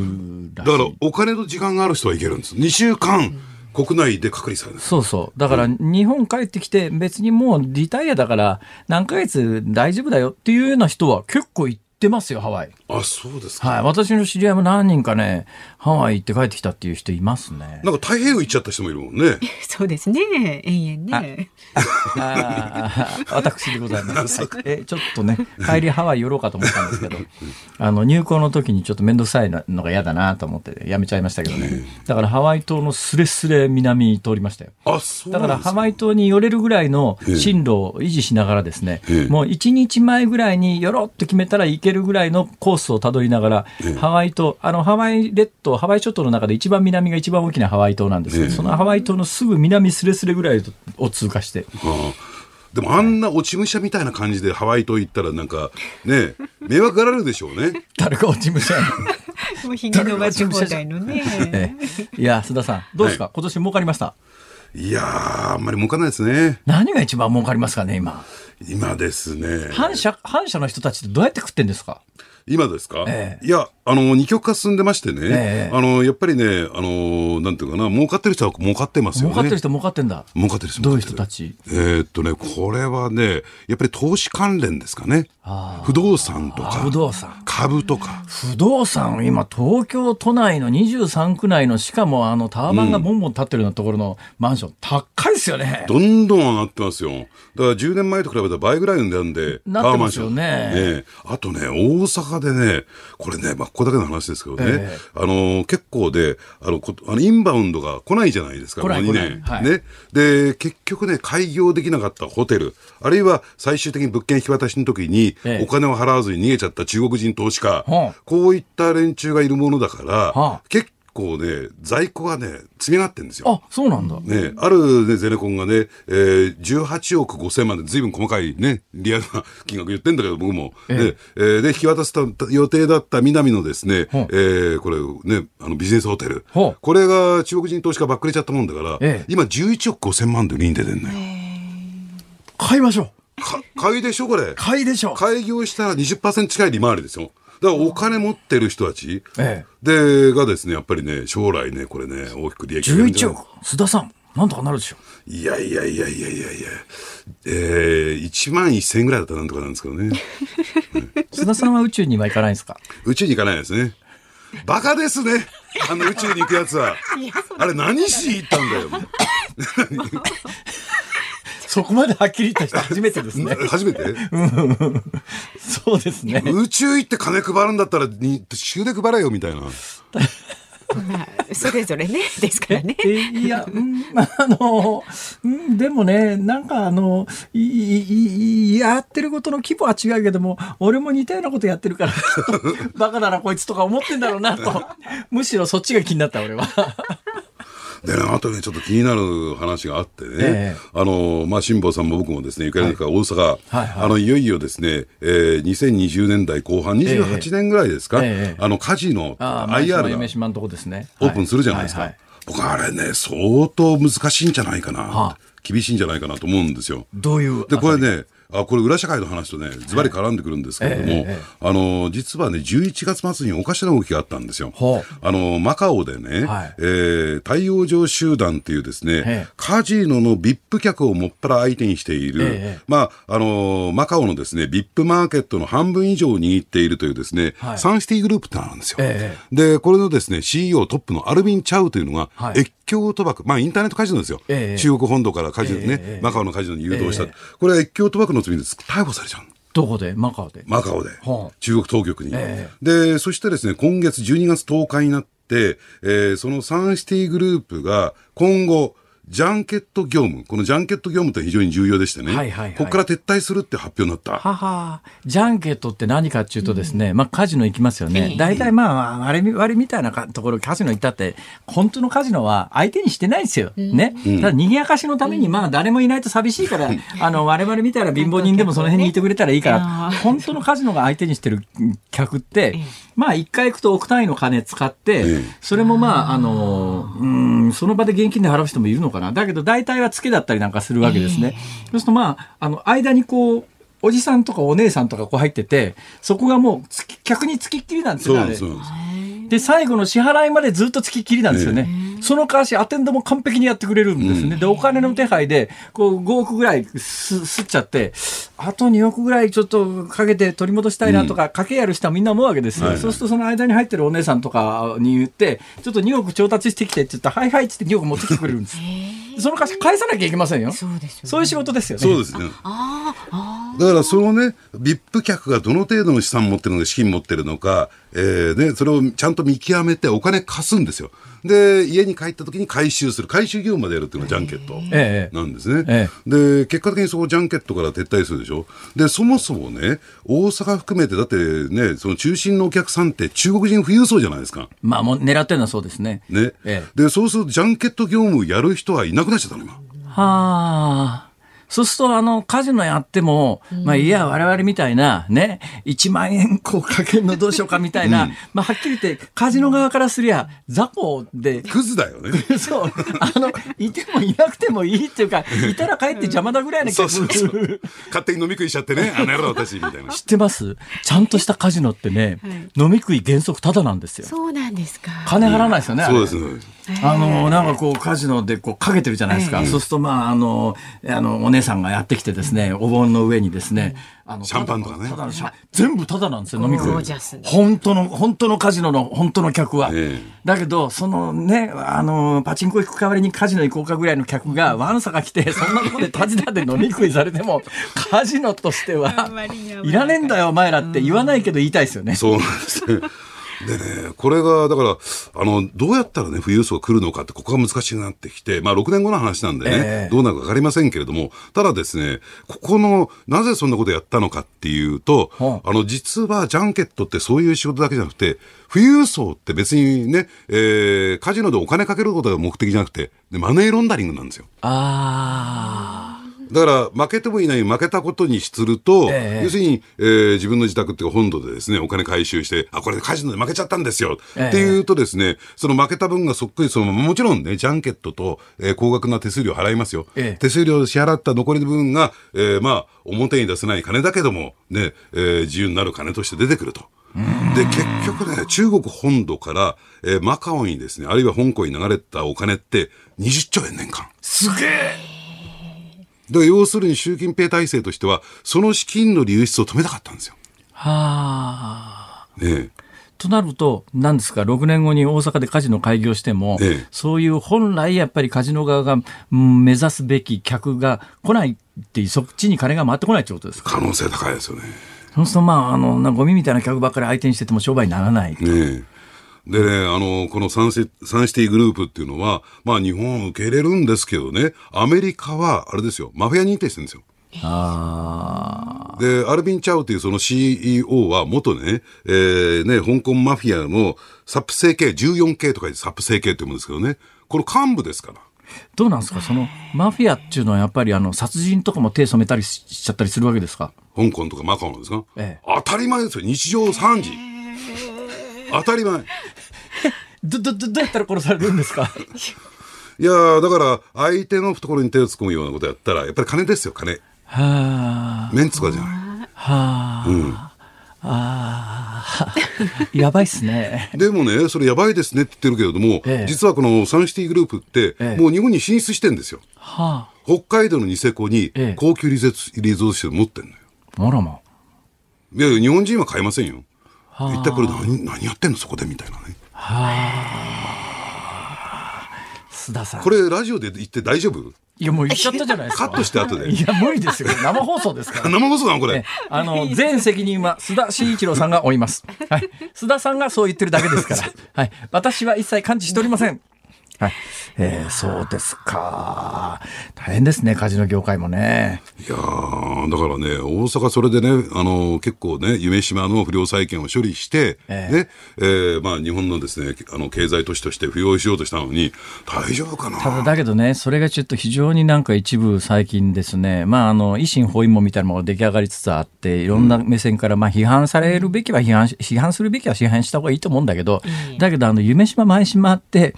だから、お金と時間がある人は行けるんです。2週間。国内で隔離されるそうそう。だから、日本帰ってきて、別にもうリタイアだから、何ヶ月大丈夫だよっていうような人は結構行ってますよ、ハワイ。あ、そうですか。はい。私の知り合いも何人かね、ハワイ行って帰ってきたっていう人いますね。なんか太平洋行っちゃった人もいるもんね。そうですね。延々ね。ああ私でございます。はい、え、ちょっとね、帰りハワイ寄ろうかと思ったんですけど、あの、入港の時にちょっと面倒くさいのが嫌だなと思ってやめちゃいましたけどね。だからハワイ島のすれすれ南通りましたよ。あ、そうだからハワイ島に寄れるぐらいの進路を維持しながらですね、もう一日前ぐらいに寄ろうって決めたら行けるぐらいのコースをたどりながら、ハワイ島、あの、ハワイ列島、ハワイ諸島の中で一番南が一番大きなハワイ島なんですけど、そのハワイ島のすぐ南すれすれぐらいを通過して。でもあんな落ち武者みたいな感じでハワイ島行ったらなんかね 迷惑がられるでしょうね。誰が落ち武者 もうひげ伸ばし放題のね。いや須田さんどうですか、はい、今年儲かりました？いやあんまり儲かんないですね。何が一番儲かりますかね今。今ですね。反社反社の人たちってどうやって食ってんですか？今ですか、ええ、いや、あの、二極化進んでましてね、え、あの、やっぱりね、あの、なんていうかな、儲かってる人は儲かってますよね。儲かってる人儲かってんだ。儲かってる人どういう人たち？えー、っとね、これはね、やっぱり投資関連ですかね。不動産とか。不動産。株とか。不動産、今、東京都内の23区内の、しかも、あの、タワマンがボンボン立ってるようなところのマンション、うん、高いですよね。どんどん上がってますよ。だから10年前と比べたら倍ぐらいの値段で、タワーマンション。ねね。あとね、大阪でね、これね、まあ、ここだけの話ですけどね、えー、あの、結構で、あの、こあのインバウンドが来ないじゃないですか、来ない2年、はい。ね。で、結局ね、開業できなかったホテル、あるいは最終的に物件引き渡しの時に、お金を払わずに逃げちゃった中国人投資家、えー、こういった連中がいるものだから、結構ね、在庫がね、積み上がってるんですよ。あ、そうなんだ。ね、あるね、ゼネコンがね、えー、18億5千万で随分細かいね、リアルな金額言ってんだけど、僕も。えええー、で、引き渡す予定だった南のですね、えー、これね、あのビジネスホテル。これが中国人投資家ばっくれちゃったもんだから、ええ、今11億5千万で売りに出てんのよ。買いましょう。買いでしょ、これ。買いでしょ。開業したら20%近い利回りですよ。だからお金持ってる人たち、ええ、でがですねやっぱりね将来ねこれね大きく利益11億須田さんなんとかなるでしょ。いやいやいやいやいやいや。えー、1万1000円ぐらいだったらなんとかなんですけどね。須田さんは宇宙には行かないんですか？宇宙に行かないですね。バカですね。あの宇宙に行くやつは。あれ何しに行ったんだよ そこまではっきり言った人初めてですね。初めて、そうですね。宇宙行って金配るんだったら、に、週で配れよ、みたいな。まあ、それぞれね、ですからね。いや、うん、あの、うん、でもね、なんかあの、い、い、やってることの規模は違うけども、俺も似たようなことやってるから、バカだなこいつとか思ってんだろうなと、むしろそっちが気になった、俺は。で、ね、あとね、ちょっと気になる話があってね、えー、あの、まあ、辛坊さんも僕もですね、ゆかりの中、大阪、はいはい。はい、あの、いよいよですね、えー、2020年代後半、28年ぐらいですか、えー、あの、カジノ、IR が、ね、オープンするじゃないですか。はいはい。はい、僕、あれね、相当難しいんじゃないかな。はあ。厳しいんじゃないかなと思うんですよ。どういうで、これね、あこれ裏社会の話とねズバリ絡んでくるんですけれども、ええあの実はね11月末におかしな動きがあったんですよ。あのマカオでね、はい、えー、太陽城集団っていうですね、カジノの VIP 客をもっぱら相手にしている、まああのマカオのですね VIP マーケットの半分以上を握っているというですね、はい、サンシティグループってなんですよ。でこれのですね CEO トップのアルビン・チャウというのが、はい、越境賭博、まあインターネットカジノですよ。中国本土からカジノね、マカオのカジノに誘導した。これは越境賭博の罪で逮捕されちゃう。どこで？マカオで。マカオで、はあ、中国当局に、えー、でそしてですね今月12月10日になって、えー、そのサンシティグループが今後ジャンケット業務、このジャンケット業務って非常に重要でしてね、はいはいはい、ここから撤退するって発表になった。はは。ジャンケットって何かっていうとですね、うん、まあカジノ行きますよね。大体まあ、あれ、あれみたいなところ、カジノ行ったって、本当のカジノは相手にしてないですよ。ね。うん、ただ、賑やかしのために、まあ誰もいないと寂しいから、あの、我々みたいな貧乏人でもその辺にいてくれたらいいから、本当のカジノが相手にしてる客って、まあ一回行くと億単位の金使って、それもまあ、あの、うん、その場で現金で払う人もいるのかな。だけど大体は付けだったりなんかするわけですね。そうするとまあ、あの、間にこう、おじさんとかお姉さんとかこう入ってて、そこがもう客に付きっきりなんですよ、ね、で、最後の支払いまでずっと付きっきりなんですよね。その代わしアテンドも完璧にやってくれるんですね。で、お金の手配で、こう5億ぐらいす、すっちゃって、あと2億ぐらいちょっとかけて取り戻したいなとか、かけやる人はみんな思うわけですよ。そうするとその間に入ってるお姉さんとかに言って、ちょっと2億調達してきてって言ったら、はいはいって言って2億持ってきてくれるんです。その貸し返さなきゃいけませんよ。そうですよ、ね、そういう仕事ですよね。そうですね。ああ。だからそのね、VIP 客がどの程度の資産持ってるのか、資金持ってるのか、えー、ね、それをちゃんと見極めてお金貸すんですよ。で、家に帰った時に回収する、回収業務までやるっていうのがジャンケットなんですね。ええで、結果的にそこジャンケットから撤退するでしょ。で、そもそもね、大阪含めて、だってね、その中心のお客さんって中国人富裕層じゃないですか。まあ、もう狙ってるのはそうですね。ね。ええ、で、そうするとジャンケット業務やる人はいなくなっちゃったの、今。はあ。そうすると、あの、カジノやっても、まあ、いや、我々みたいな、ね、1万円こうかけるのどうしようかみたいな、うん、まあ、はっきり言って、カジノ側からすりゃ、雑魚で。クズだよね。そう。あの、いてもいなくてもいいっていうか、いたら帰って邪魔だぐらいな気がする。そうそう勝手に飲み食いしちゃってね、あの野郎私、みたいな。知ってます？ちゃんとしたカジノってね、はい、飲み食い原則ただなんですよ。そうなんですか。金払わないですよね。そうですね。あの、なんかこう、カジノでこう、かけてるじゃないですか。そうすると、まあ、あの、あの、お姉さんがやってきてですね、お盆の上にですね、あの、シャンパンとかね。全部ただなんですよ、飲み食い。本当の、本当のカジノの、本当の客は。だけど、そのね、あの、パチンコ行く代わりにカジノ行こうかぐらいの客が、ワンサが来て、そんなとこでタジタで飲み食いされても、カジノとしては、いらねえんだよ、お前らって言わないけど言いたいですよね。そうなんですでね、これが、だから、あの、どうやったらね、富裕層が来るのかって、ここが難しくなってきて、まあ、6年後の話なんでね、えー、どうなるか分かりませんけれども、ただですね、ここの、なぜそんなことやったのかっていうと、はあ、あの、実は、ジャンケットってそういう仕事だけじゃなくて、富裕層って別にね、えー、カジノでお金かけることが目的じゃなくて、マネーロンダリングなんですよ。ああ。だから負けてもいない負けたことにすると、えー、要するに、えー、自分の自宅っていうか本土でですね、お金回収して、あ、これカジノで負けちゃったんですよ、えー、っていうとですね、その負けた分がそっくりそのもちろんね、ジャンケットと、えー、高額な手数料払いますよ。えー、手数料を支払った残りの部分が、えー、まあ、表に出せない金だけども、ね、えー、自由になる金として出てくると。で、結局ね、中国本土から、えー、マカオにですね、あるいは香港に流れたお金って20兆円年間。すげえで要するに習近平体制としては、その資金の流出を止めたかったんですよ。はあ。ねとなると、なんですか、6年後に大阪でカジノ開業しても、ええ、そういう本来やっぱりカジノ側が、うん、目指すべき客が来ないっていう、そっちに金が回ってこないってことですか？可能性高いですよね。そうすると、まあ、あの、ゴミみたいな客ばっかり相手にしてても商売にならない。ねでね、あの、このサンシサンシティグループっていうのは、まあ日本を受け入れるんですけどね、アメリカは、あれですよ、マフィア認定してるんですよ。あで、アルビン・チャウというその CEO は元ね、えー、ね、香港マフィアのサップ整形、14系とかでサップ整形って言うんですけどね、この幹部ですから。どうなんですか？そのマフィアっていうのはやっぱりあの殺人とかも手染めたりしちゃったりするわけですか？香港とかマカオのですか、ええ、当たり前ですよ。日常3時。当たり前。ど、ど、ど、どうやったら殺されるんですか？いやだから相手の懐に手を突っ込むようなことやったらやっぱり金ですよ金はあメンツとかじゃないはあ、うん、あ やばいっすね。でもね、それやばいですねって言ってるけれども、ええ、実はこのサンシティグループって、え、もう日本に進出してんですよ。はあ、北海道のニセコに高級リゾート施設持ってんのよ。あらま。いや日本人は買いませんよ。一体これ何何やってんのそこでみたいなね。はあ。須田さん。これラジオで言って大丈夫？いやもう言っちゃったじゃないですか。カットして後で。いや無理ですよ。生放送ですから。生放送なのこれ。ね、あの全責任は須田慎一郎さんが負います。はい。須田さんがそう言ってるだけですから。はい。私は一切感知しておりません。はい。えー、そうですか。大変ですね、カジノ業界もね。いやだからね、大阪それでね、あの、結構ね、夢島の不良債権を処理して、えー、ね、えー、まあ日本のですね、あの、経済都市として浮揚しようとしたのに、大丈夫かな？ただ、だけどね、それがちょっと非常になんか一部最近ですね、まああの、維新包囲網みたいなものが出来上がりつつあって、いろんな目線から、まあ批判されるべきは批判、批判するべきは批判した方がいいと思うんだけど、だけどあの、夢島前島って、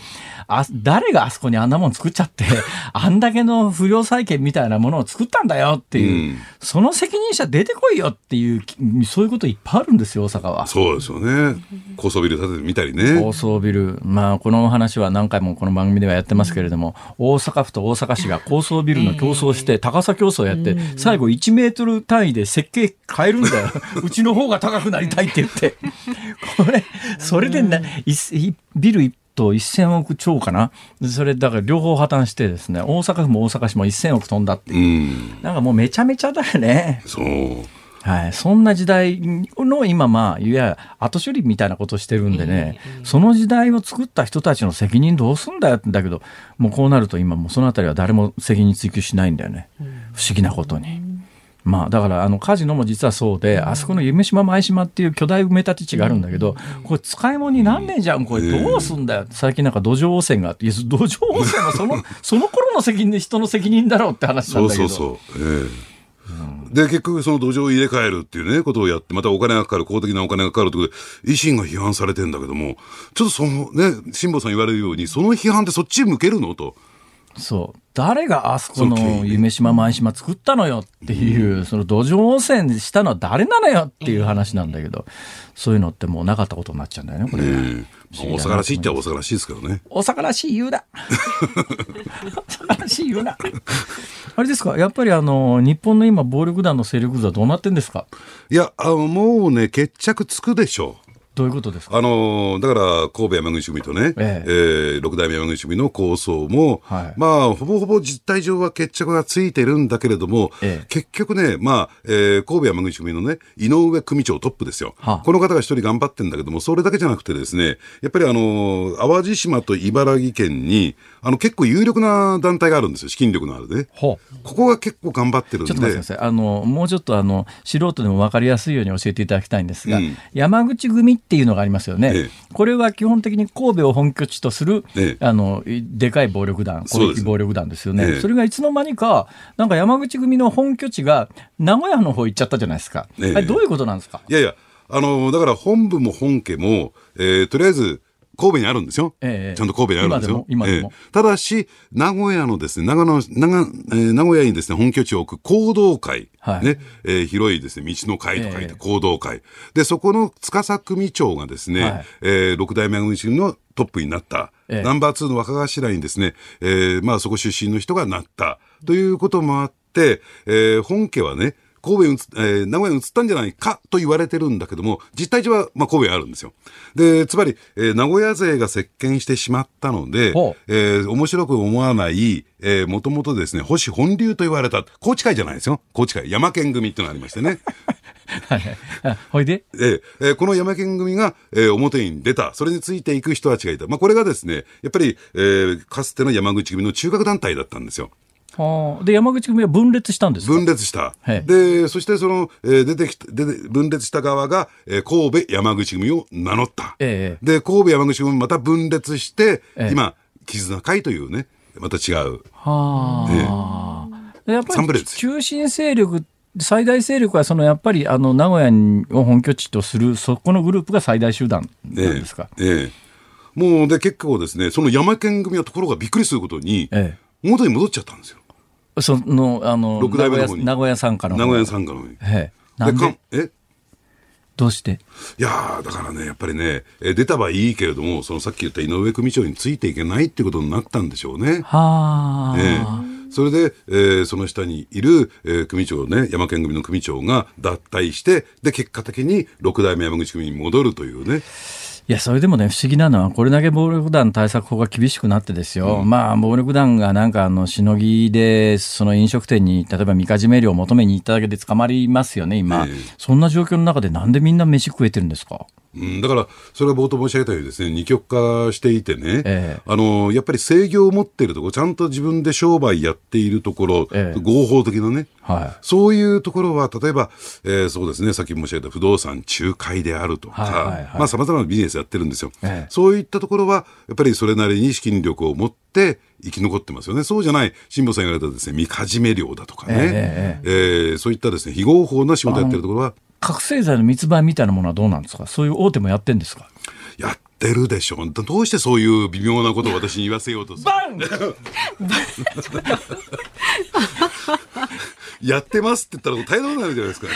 あ、誰があそこにあんなもん作っちゃって、あんだけの不良債権みたいなものを作ったんだよっていう、うん、その責任者出てこいよっていう、そういうこといっぱいあるんですよ、大阪は。そうですよね。高層ビル建ててみたりね。高層ビル。まあ、この話は何回もこの番組ではやってますけれども、大阪府と大阪市が高層ビルの競争して、高さ競争やって、最後1メートル単位で設計変えるんだよ。うちの方が高くなりたいって言って。これ、それでね、ビル一と1000億超かな？それだから両方破綻してですね大阪府も大阪市も1000億飛んだっていう、なんかもうめちゃめちゃだよね。そう。はい、そんな時代の今まあいわゆる後処理みたいなことをしてるんでね、その時代を作った人たちの責任どうすんだよだけどもうこうなると今もうそのあたりは誰も責任追及しないんだよね、不思議なことに。まあ、だからあのカジノも実はそうで、あそこの夢島前島っていう巨大埋め立て地があるんだけど、これ使い物になんねえじゃん、これ。どうすんだよ、最近なんか土壌汚染があって、土壌汚染はその その頃の責任で人の責任だろうって話なんだけど。そうそうそう、ええ。で、結局その土壌を入れ替えるっていうね、ことをやって、またお金がかかる、公的なお金がかかるということで、維新が批判されてんだけども、ちょっとそのね、辛坊さん言われるように、その批判ってそっち向けるの？と。そう誰があそこの夢島前島作ったのよっていう、その土壌汚染したのは誰なのよっていう話なんだけど、そういうのってもうなかったことになっちゃうんだよね、これ。大阪らしいっちゃ大阪らしいですけどね。大阪らしい言うな。大阪らしい言うな。あれですか、やっぱりあの、日本の今、暴力団の勢力図はどうなってんですか？いや、あの、もうね、決着つくでしょう。どういうことですか？あのだから神戸山口組とね、ええ。えー、六代目山口組の構想も、はい、まあ、ほぼほぼ実態上は決着がついてるんだけれども、ええ、結局ね、まあ、えー、神戸山口組のね、井上組長トップですよ。はあ、この方が一人頑張ってるんだけども、それだけじゃなくてですね、やっぱりあの淡路島と茨城県に、あの結構有力な団体があるんですよ、資金力のあるね。ここが結構頑張ってるんで。ちょっと待ってください。あの、もうちょっとあの、素人でも分かりやすいように教えていただきたいんですが、うん、山口組っていうのがありますよね。ええ、これは基本的に神戸を本拠地とする、え、あの、でかい暴力団、広域暴力団ですよね。それがいつの間にか、なんか山口組の本拠地が名古屋の方行っちゃったじゃないですか。ええ、どういうことなんですか？いやいや、あの、だから本部も本家も、えー、とりあえず、神戸にあるんですよ。ええ、ちゃんと神戸にあるんですよ。今でも。ええ、ただし、名古屋のですね、長野、長、えー、名古屋にですね、本拠地を置く行動会。はい、ね、えー、広いですね、道の会と書いて行動会。え、で、そこの司組長がですね、はい、えー、六代目組のトップになった。ナンバー2の若頭にですね、えー、まあそこ出身の人がなった。ということもあって、えー、本家はね、神戸に、えー、名古屋に移ったんじゃないかと言われてるんだけども、実態上は、まあ、神戸にあるんですよ。で、つまり、えー、名古屋勢が席巻してしまったので、えー、面白く思わない、えー、もともとですね、星本流と言われた、高知会じゃないですよ。高知会、山県組ってのがありましてね。はい、ほいで、えーえー、この山県組が、えー、表に出た、それについていく人たちがいた。まあ、これがですね、やっぱり、えー、かつての山口組の中核団体だったんですよ。はあ、で山口組は分裂したんです分裂した、でそしてその、えー、出てき出て分裂した側が、えー、神戸山口組を名乗った、ええ、で神戸山口組また分裂して、ええ、今絆会というねまた違う。はあ、ええ、やっぱり中心勢力最大勢力はそのやっぱりあの名古屋を本拠地とするそこのグループが最大集団なんですか？ええ。ええ。もうで結構ですね、その山県組はところがびっくりすることに、ええ、元に戻っちゃったんですよ。その、あの、六代目の方に名古屋参加の名古屋参加の方に。ええ。なんで？え？どうして？いやだからね、やっぱりね、え出たはいいけれども、そのさっき言った井上組長についていけないっていうことになったんでしょうね。はあ。ええそれで、えー、その下にいる、えー、組長ね、山県組の組長が脱退して、で、結果的に六代目山口組に戻るというね。いや、それでもね、不思議なのは、これだけ暴力団対策法が厳しくなってですよ、うん、まあ、暴力団がなんか、あの、しのぎで、その飲食店に、例えばみかじめ料を求めに行っただけで捕まりますよね、今。えー、そんな状況の中で、なんでみんな飯食えてるんですか？うん、だから、それは冒頭申し上げたようにですね、二極化していてね、えー、あの、やっぱり制御を持っているところ、ちゃんと自分で商売やっているところ、えー、合法的なね、はい、そういうところは、例えば、えー、そうですね、さっき申し上げた不動産仲介であるとか、はいはいはい、まあ、様々なビジネスやってるんですよ、えー、そういったところは、やっぱりそれなりに資金力を持って、生き残ってますよね。そうじゃない、辛坊さん言われたですね、みかじめ料だとかね、えー、えー、そういったですね、非合法な仕事やってるところは、覚醒剤の密売みたいなものはどうなんですか？そういう大手もやってんですか？やってるでしょう。どうしてそういう微妙なことを私に言わせようとする？やってますって言ったら大変なるじゃないですか。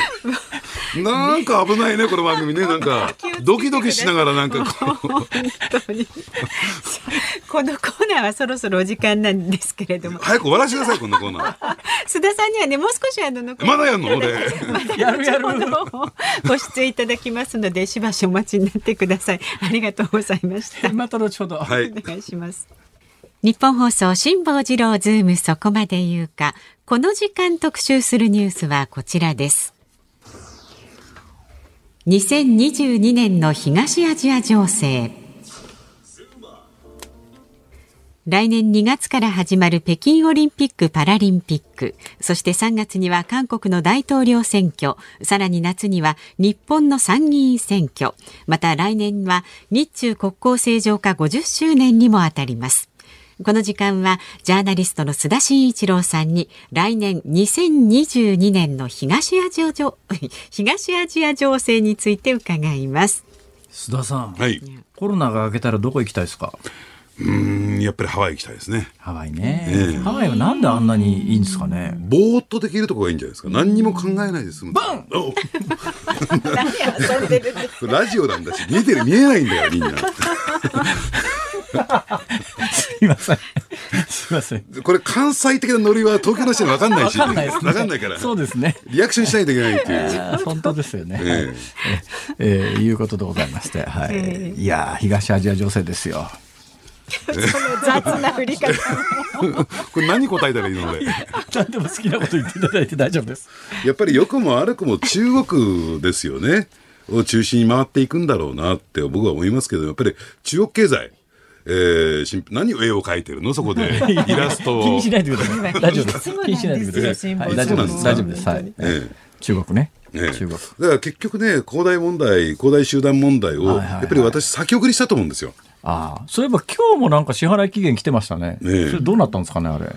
なんか危ないね、この番組ね。なんか、ドキドキしながらなんかこう。このコーナーはそろそろお時間なんですけれども。早く終わらせてください、このコーナー。須田さんにはね、もう少しあの、まだやるの？俺。やるやる。ご出演いただきますので、しばしお待ちになってください。ありがとうございました。また後ほど。はい。お願いします。日本放送辛坊治郎ズームそこまで言うか。この時間特集するニュースはこちらです。2022年の東アジア情勢。来年2月から始まる北京オリンピック・パラリンピック、そして3月には韓国の大統領選挙、さらに夏には日本の参議院選挙、また来年は日中国交正常化50周年にもあたります。この時間はジャーナリストの須田慎一郎さんに来年2022年の東アジア情 東アジア情勢について伺います。須田さん、はい、コロナが明けたらどこ行きたいですか？うんやっぱりハワイ行きたいですね。ハワイね、えー、ハワイはなんであんなにいいんですかね。ぼーっとできるとこがいいんじゃないですか。何にも考えないです。バン。ラジオなんだし見えてる見えないんだよみんな。すいません。すみません。これ関西的なノリは東京の人に分かんないし。分かんないです、ね。分かんないから。そうですね。リアクションしないといけないっていう。本当ですよね。えー、えー、いうことでございまして、はい。いや東アジア情勢ですよ。その雑な振り方これ何答えたらいいので何でも好きなこと言っていただいて大丈夫です。やっぱり良くも悪くも中国ですよね。を中心に回っていくんだろうなって僕は思いますけどやっぱり中国経済えー、何を絵を描いてるの？そこで。イラストを。気にしないでください。大丈夫です。気にしないでください、はい、大丈夫です。大丈夫です。はい、えー、中国ね。ね、中国。だから結局ね、恒大問題、恒大集団問題を、やっぱり私、先送りしたと思うんですよ。ああ、そういえば今日もなんか支払い期限来てましたね。ねそれどうなったんですかね、あれ。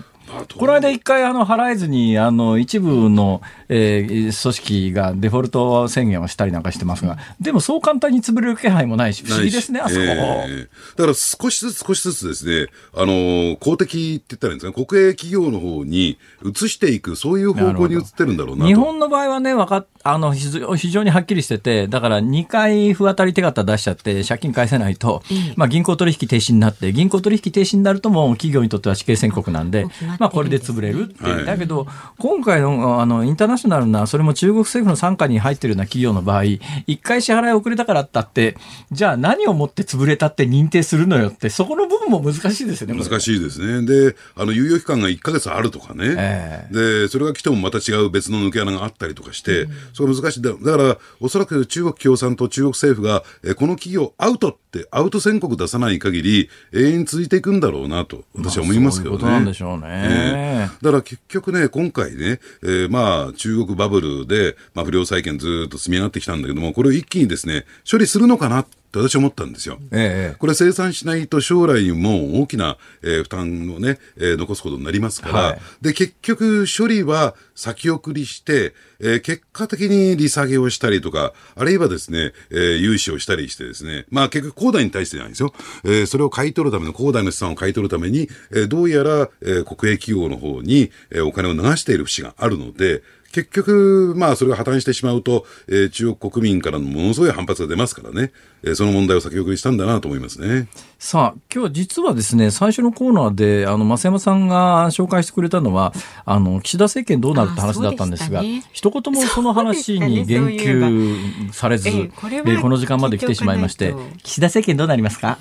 この間一回あの払えずにあの一部の、えー、組織がデフォルト宣言をしたりなんかしてますが、でもそう簡単に潰れる気配もないし、不思議ですね、あそこ、えー、だから少しずつ少しずつですね、あの公的って言ったらいいんですか、国営企業の方に移していく、そういう方向に移ってるんだろうな日本の場合はね、わかあの非常にはっきりしてて、だから2回不当たり手形出しちゃって、借金返せないと、まあ、銀行取引停止になって、銀行取引停止になると、もう企業にとっては死刑宣告なんで、まあ、これで潰れるっていう、だけど、今回のあのインターナショナルな、それも中国政府の傘下に入ってるような企業の場合、一回支払い遅れたからったって、じゃあ何をもって潰れたって認定するのよって、そこの部分も難しいですよね。難しいですね。で、あの猶予期間が1か月あるとかね、えー、で、それが来てもまた違う別の抜け穴があったりとかして、うん、それ難しい。だから、おそらく中国共産党、中国政府が、えこの企業アウトってアウト宣告出さない限り、永遠に続いていくんだろうなと、私は思いますけどね。そういうことなんでしょうね。えー、だから結局ね、今回ね、えー、まあ、中国バブルで、まあ、不良債権ずっと積み上がってきたんだけども、これを一気にですね、処理するのかなって私は思ったんですよ。ええ、これ生産しないと将来にも大きな、えー、負担をね、えー、残すことになりますから、はい、で、結局処理は先送りして、えー、結果的に利下げをしたりとか、あるいはですね、えー、融資をしたりしてですね、まあ結局、恒大に対してじゃないですよ。えー、それを買い取るための、恒大の資産を買い取るために、えー、どうやら、えー、国営企業の方に、えー、お金を流している節があるので、結局、まあ、それが破綻してしまうと、えー、中国国民からのものすごい反発が出ますからね、えー、その問題を先送りしたんだなと思いますね。さあ、今日実はですね、最初のコーナーで、あの、増山さんが紹介してくれたのは、あの、岸田政権どうなるって話だったんですが、すね、一言もその話に言及されず、ね、こえー、この時間まで来てしまいまして、岸田政権どうなりますか？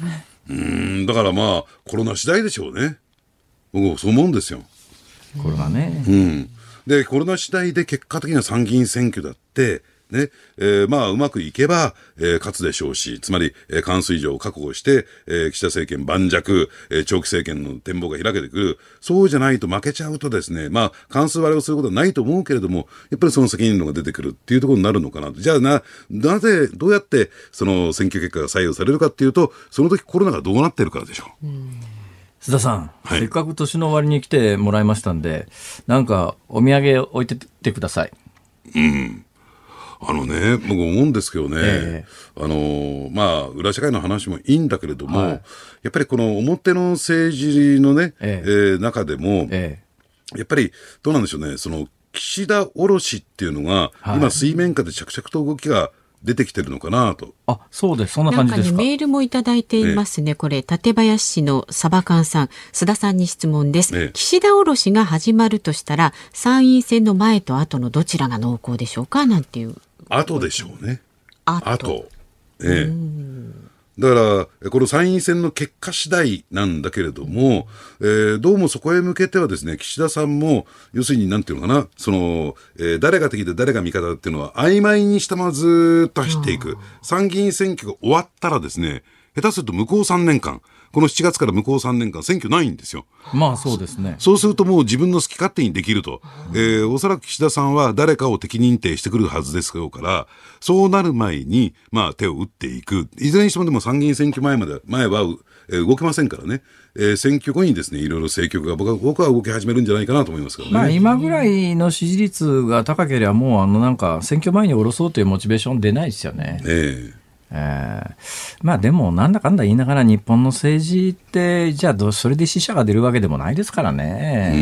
うん、だからまあ、コロナ次第でしょうね。僕もそう思うんですよ。これはね。うん。で、コロナ次第で結果的には参議院選挙だって、ね、えー、まあ、うまくいけば、えー、勝つでしょうし、つまり、えー、関水上を確保して、えー、岸田政権盤石、えー、長期政権の展望が開けてくる。そうじゃないと負けちゃうとですね、まあ、関数割れをすることはないと思うけれども、やっぱりその責任論が出てくるっていうところになるのかなと。じゃあな、なぜ、どうやって、その選挙結果が左右されるかっていうと、その時コロナがどうなってるからでしょう。う須田さん、はい、せっかく年の終わりに来てもらいましたんで、なんかお土産置いてってください。うん。あのね、僕思うんですけどね、えー、あの、まあ、裏社会の話もいいんだけれども、はい、やっぱりこの表の政治のね、えー、えー、中でも、えー、やっぱりどうなんでしょうね、その、岸田卸っていうのが、はい、今水面下で着々と動きが出てきてるのかなと。あ、そうです。そんな感じですか？かね、メールもいただいていますね。これ、館林市のサバカンさん、須田さんに質問です。岸田おろしが始まるとしたら、参院選の前と後のどちらが濃厚でしょうか？なんていう。後でしょうね。後。後。ええ。だから、この参院選の結果次第なんだけれども、えー、どうもそこへ向けてはですね、岸田さんも、要するになんていうのかな、その、えー、誰が敵で誰が味方っていうのは曖昧にしたままずっと走っていく。参議院選挙が終わったらですね、下手すると向こう3年間、この7月から向こう3年間選挙ないんですよ。まあそうですね。そうするともう自分の好き勝手にできると。うん、えー、おそらく岸田さんは誰かを敵認定してくるはずですから、そうなる前に、まあ手を打っていく。いずれにしてもでも参議院選挙前まで、前は、えー、動けませんからね。えー、選挙後にですね、いろいろ政局が僕は僕は動き始めるんじゃないかなと思いますけどね。まあ今ぐらいの支持率が高ければもうあのなんか選挙前に下ろそうというモチベーション出ないですよね。ええーえー、まあでも、なんだかんだ言いながら、日本の政治って、じゃあそれで死者が出るわけでもないですからね。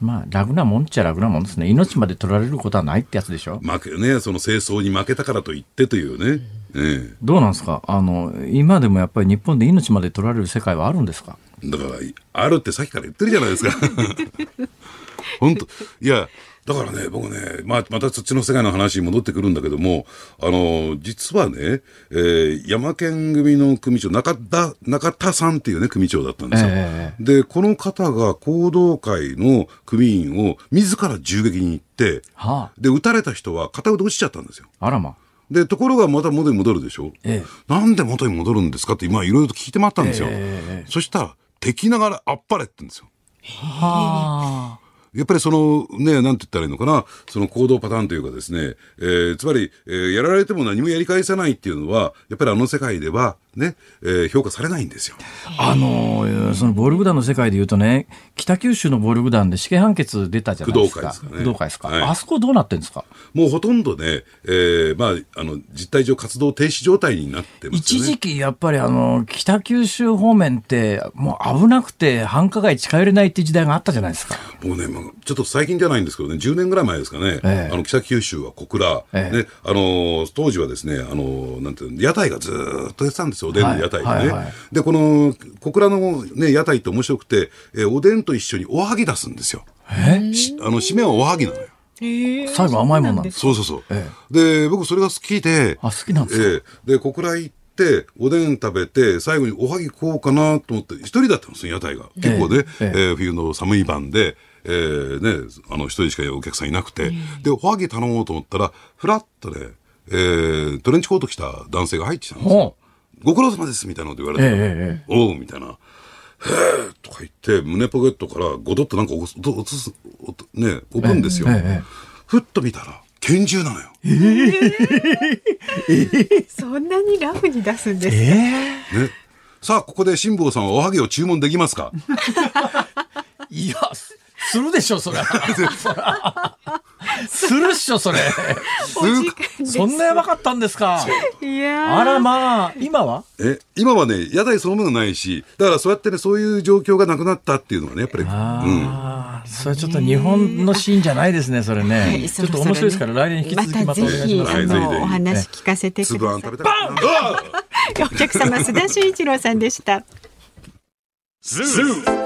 まあ、楽なもんっちゃ楽なもんですね。命まで取られることはないってやつでしょ。負けね、その戦争に負けたからといってというね。ええ、どうなんですか？あの、今でもやっぱり日本で命まで取られる世界はあるんですか？だから、あるってさっきから言ってるじゃないですか。本当いや、だからね、僕ね、まあ、またそっちの世界の話に戻ってくるんだけども、あの、実はね、えー、山県組の組長、中田、中田さんっていうね、組長だったんですよ。えー、で、この方が行動会の組員を自ら銃撃に行って、はあ、で、撃たれた人は片腕落ちちゃったんですよ。あらま。で、ところがまた元に戻るでしょ。ええ、なんで元に戻るんですかって今いろいろと聞いてもらったんですよ。えそしたら、敵ながらあっぱれって言うんですよ。はあ。やっぱりそのね、なんて言ったらいいのかな、その行動パターンというかですね、えー、つまり、えー、やられても何もやり返さないっていうのは、やっぱりあの世界では、ね、えー、評価されないんですよ。あのその暴力団の世界でいうとね、北九州の暴力団で死刑判決出たじゃないですか。工藤会ですかね。すか、はい、あそこどうなってんですか？もうほとんどね、えー、まあ、あの、実態上活動停止状態になってますね。一時期やっぱりあの、北九州方面って、もう危なくて繁華街近寄れないって時代があったじゃないですか。もうね、まあ、ちょっと最近じゃないんですけどね、10年ぐらい前ですかね、ええ、あの、北九州は小倉、ええ、ね、あの、当時はですね、あの、なんていうの、屋台がずっとやってたんですよ、おでんの屋台でね。はいはい。はい、で、この小倉のね、屋台って面白くて、えー、おでんと一緒におはぎ出すんですよ。え？あの、締めはおはぎなのよ。最後甘いもんなんですそうそうそう。ええ、で、僕それが好きで、あ、好きなんですか、えで、小倉行って、おでん食べて、最後におはぎ食おうかなと思って、一人だったんですよ、屋台が。結構ね、ええ。ー、冬の寒い晩で、えー、ね、あの、一人しかお客さんいなくて、で、おはぎ頼もうと思ったら、ふらっとね、えー、トレンチコート着た男性が入ってきたんですよ。ご苦労様ですみたいなこと言われて、ええ、おうみたいな。へえとか言って、胸ポケットからごどっとなんか落とす、ね、置くんですよ。え、ふっと見たら、拳銃なのよ。えー、そんなにラフに出すんですか、ね、さあ、ここで辛坊さんはおはぎを注文できますか？いや、するでしょ、それ。するっしょ、それ。そんなやばかったんですか。いやあらまあ、今は？え、今はね、屋台そのものないし、だからそうやってね、そういう状況がなくなったっていうのはね、やっぱり。うん。それちょっと日本のシーンじゃないですね、それね。ちょっと面白いですから、来年引き続きまたお願いします。お話聞かせてください。お客様、須田慎一郎さんでした。ズー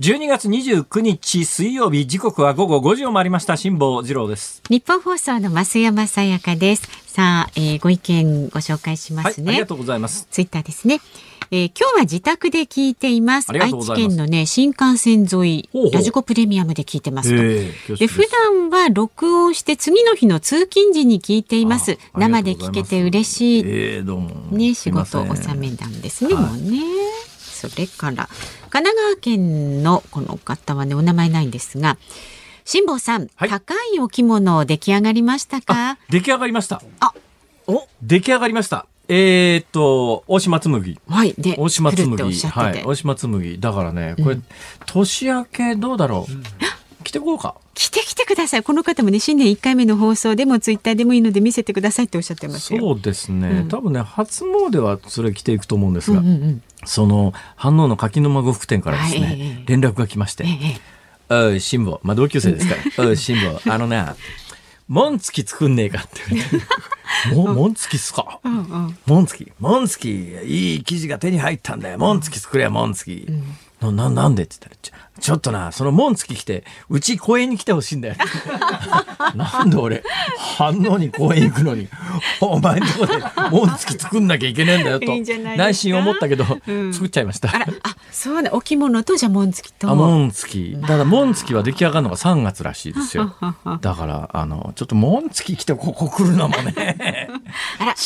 12月29日水曜日時刻は午後5時を回りました辛坊治郎です。日本放送の増山さやかです。さあ、えー、ご意見ご紹介しますね、はい、ありがとうございます。ツイッターですね。えー、今日は自宅で聞いています。愛知県のね新幹線沿いラジコプレミアムで聞いてますと、えー、で普段は録音して次の日の通勤時に聞いています。生で聞けて嬉しい、えー、どうも。ね仕事納めなんですね、はい、もうね。それから神奈川県のこの方はねお名前ないんですが辛坊さん、はい、高いお着物出来上がりましたか？出来上がりました。あ。お？出来上がりました。えー、っと大島紬。はい。で大島紬。はい。大島紬。だからねこれ、うん、年明けどうだろう、うん来てこうか。来て来てください。この方もね、新年1回目の放送でもツイッターでもいいので見せてくださいっておっしゃってますそうですね。うん、多分ね、初詣はそれ着ていくと思うんですが、うんうんうん、その、反応の柿沼呉服店からですね、はい、連絡が来まして、おい、辛抱。まあ、同級生ですから。おい、辛抱。あのね、紋付き作んねえかって言われて。紋付きっすか、うんうん、紋付き。紋付き。いい生地が手に入ったんだよ。紋付き作れよ、紋付き。うんな、な、なんでって言ったら、ちょっとな、その門付き来て、うち公園に来てほしいんだよ。なんで俺、反応に公園行くのに、お前のとこで門付き作んなきゃいけねえんだよと、内心思ったけど、うん、作っちゃいました。ああ、そうだ、置物とじゃ門付きと。あ、門付き。ただ門付きは出来上がるのが3月らしいですよ。だから、あの、ちょっと門付き来てここ来るのもね、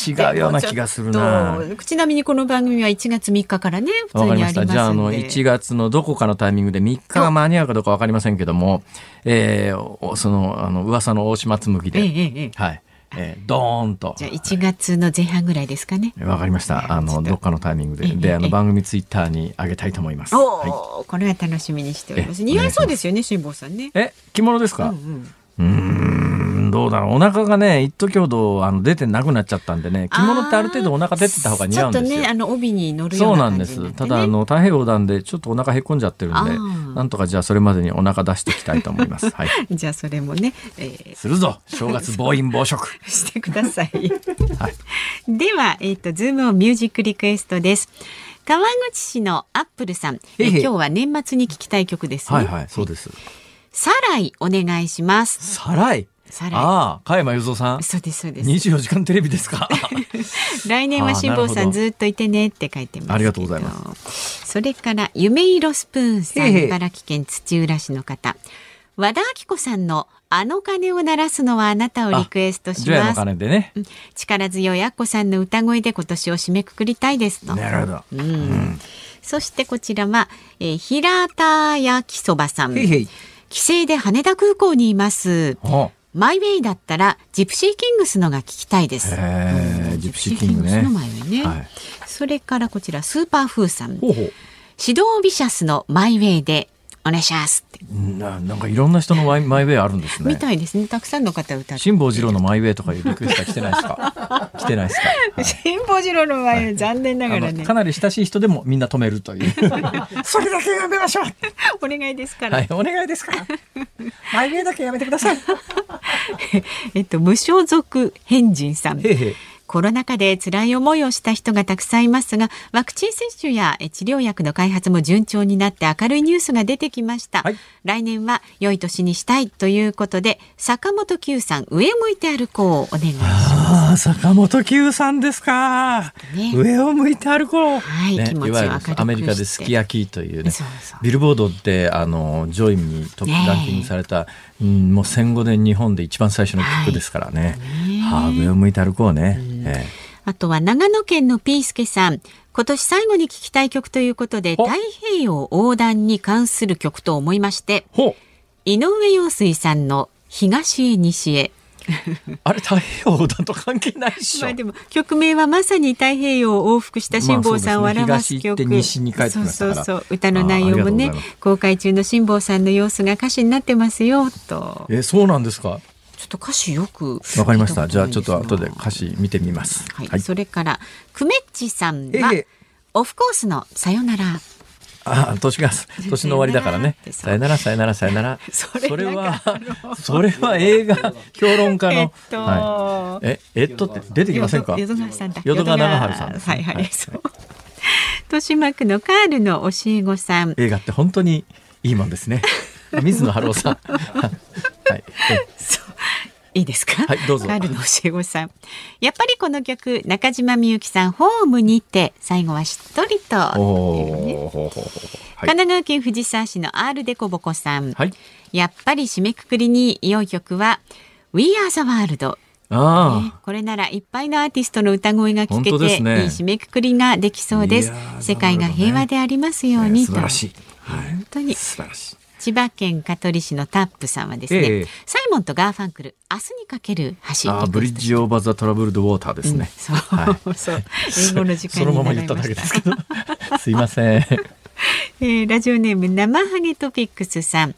違うような気がするな。ちなみにこの番組は1月3日からね、普通にありますじゃあ、あの、1月のどこかのタイミングで3日が間に合うかどうかわかりませんけども、えー、その、あの、噂の大島紬で、ええはい。えー、ドーンと。じゃあ1月の前半ぐらいですかね。わかりました。あのどっかのタイミングで、であの番組ツイッターに上げたいと思います。おはい、これは楽しみにしております。似合いそうですよね、辛坊さんね。え、着物ですか？うんうん。うんどうだろうお腹がね一時ほどあの出てなくなっちゃったんでね着物ってある程度お腹出てた方が似合うんですよ。ちょっとねあの帯に乗るそうなんです。ただあの太平洋なんでちょっとお腹へこんじゃってるんでなんとかじゃあそれまでにお腹出していきたいと思います。はい。じゃあそれもね、えー、するぞ正月暴飲暴食 してください。はい。ではえっ、ー、とズームをミュージックリクエストです。川口市のアップルさん、え今日は年末に聞きたい曲ですね。はいはい、そうです。サライお願いします。サライ？ああ、加山雄三さん。そうです、そうです。二十四時間テレビですか。来年は辛坊さんずっといてねって書いてますありがとうございます。それから夢色スプーンさん、茨城県土浦市の方。和田明子さんのあの鐘を鳴らすのはあなたをリクエストします。ね、力強いあっこさんの歌声で今年を締めくくりたいですと。なるほど。うん。うん、そしてこちらは、えー、平田焼きそばさん。へいへい帰省で羽田空港にいます。マイウェイだったらジプシーキングスのが聞きたいです。ジプシーキングね。のマイウェイね、はい、それからこちらスーパーフーさん。ほうほうシド・ヴィシャスのマイウェイでお願いしますななんかいろんな人のマイマイウェイあるんですね。みたいですね。たくさんの方歌辛坊治郎のマイウェイとかいうリクエストは来てないですか？来てないですか？辛坊治郎のマイウェイ、はい、残念ながらね。かなり親しい人でもみんな止めるという。それだけやめましょう。お願いですから。はい、お願いですか？ら。マイウェイだけやめてください。えっと無所属変人さん。へへコロナ禍で辛い思いをした人がたくさんいますがワクチン接種や治療薬の開発も順調になって明るいニュースが出てきました、はい、来年は良い年にしたいということで坂本九さん上を向いて歩こうお願いします。坂本九さんですか、ね、上を向いて歩こう、はい、ね、気持ちをアメリカですき焼きというねビルボードってあの上位にトップランキングされた、うん、もう戦後で日本で一番最初の曲ですからね、はい、はあ上を向いて歩こうね、うん。ええ、あとは長野県のピースケさん。今年最後に聞きたい曲ということで太平洋横断に関する曲と思いまして井上陽水さんの東へ西へ あれ太平洋横断と関係ないしまあでも曲名はまさに太平洋を往復した辛坊さんを表す曲、まあそう、ね、そうそうそう歌の内容もね公開中の辛坊さんの様子が歌詞になってますよとえそうなんですかちょっと歌詞よくわかりました。じゃあちょっと後で歌詞見てみます。はい。はい、それからクメッチさんはオフコースのさよなら。あ年が 年の終わりだからね。さよならさよならさよなら。それはそれは映画評論家の。えっと、はい、ええっとって出てきませんか？淀川さんだ。淀川長春さん、ね、はいはい。はい、そう。豊島区のカールの教え子さん。映画って本当にいいもんですね。水野晴郎さん。はい。いいですか？はい、どうぞ。カールの教え子さん。やっぱりこの曲、中島みゆきさん、ホームにて、最後はしっとりと、ねはい、神奈川県藤沢市の R デコボコさん。はい、やっぱり締めくくりに良い曲は、We Are the World。あね、これならいっぱいのアーティストの歌声が聞けて、ね、いい締めくくりができそうです。世界が平和でありますように、素晴らしい。はい、本当に素晴らしい。千葉県香取市のタップさんはですね、えー、サイモンとガーファンクル明日にかける橋あ Bridge Over The Troubled Water ですね、うん、そう、はい、そう英語の時間そのまま言っただけですけど。すいません、えー、ラジオネーム生ハゲトピックスさん。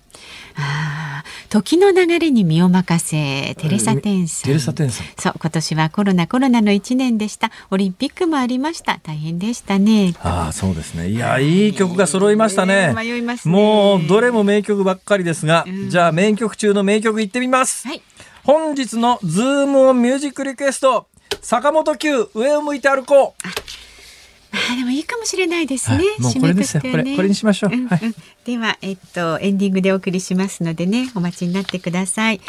あ時の流れに身を任せテレサテンさん、テレサテンさん。そう今年はコロナコロナの一年でした。オリンピックもありました。大変でしたね。ああそうですね。いやいい曲が揃いましたね、迷います、ね、もうどれも名曲ばっかりですが、うん、じゃあ名曲中の名曲いってみます、はい、本日のズームオンミュージックリクエスト。坂本九上を向いて歩こうあでもいいかもしれないですね。もうこれですよ、ね、これこれにしましょう。うんうん、ではえっとエンディングでお送りしますのでねお待ちになってください。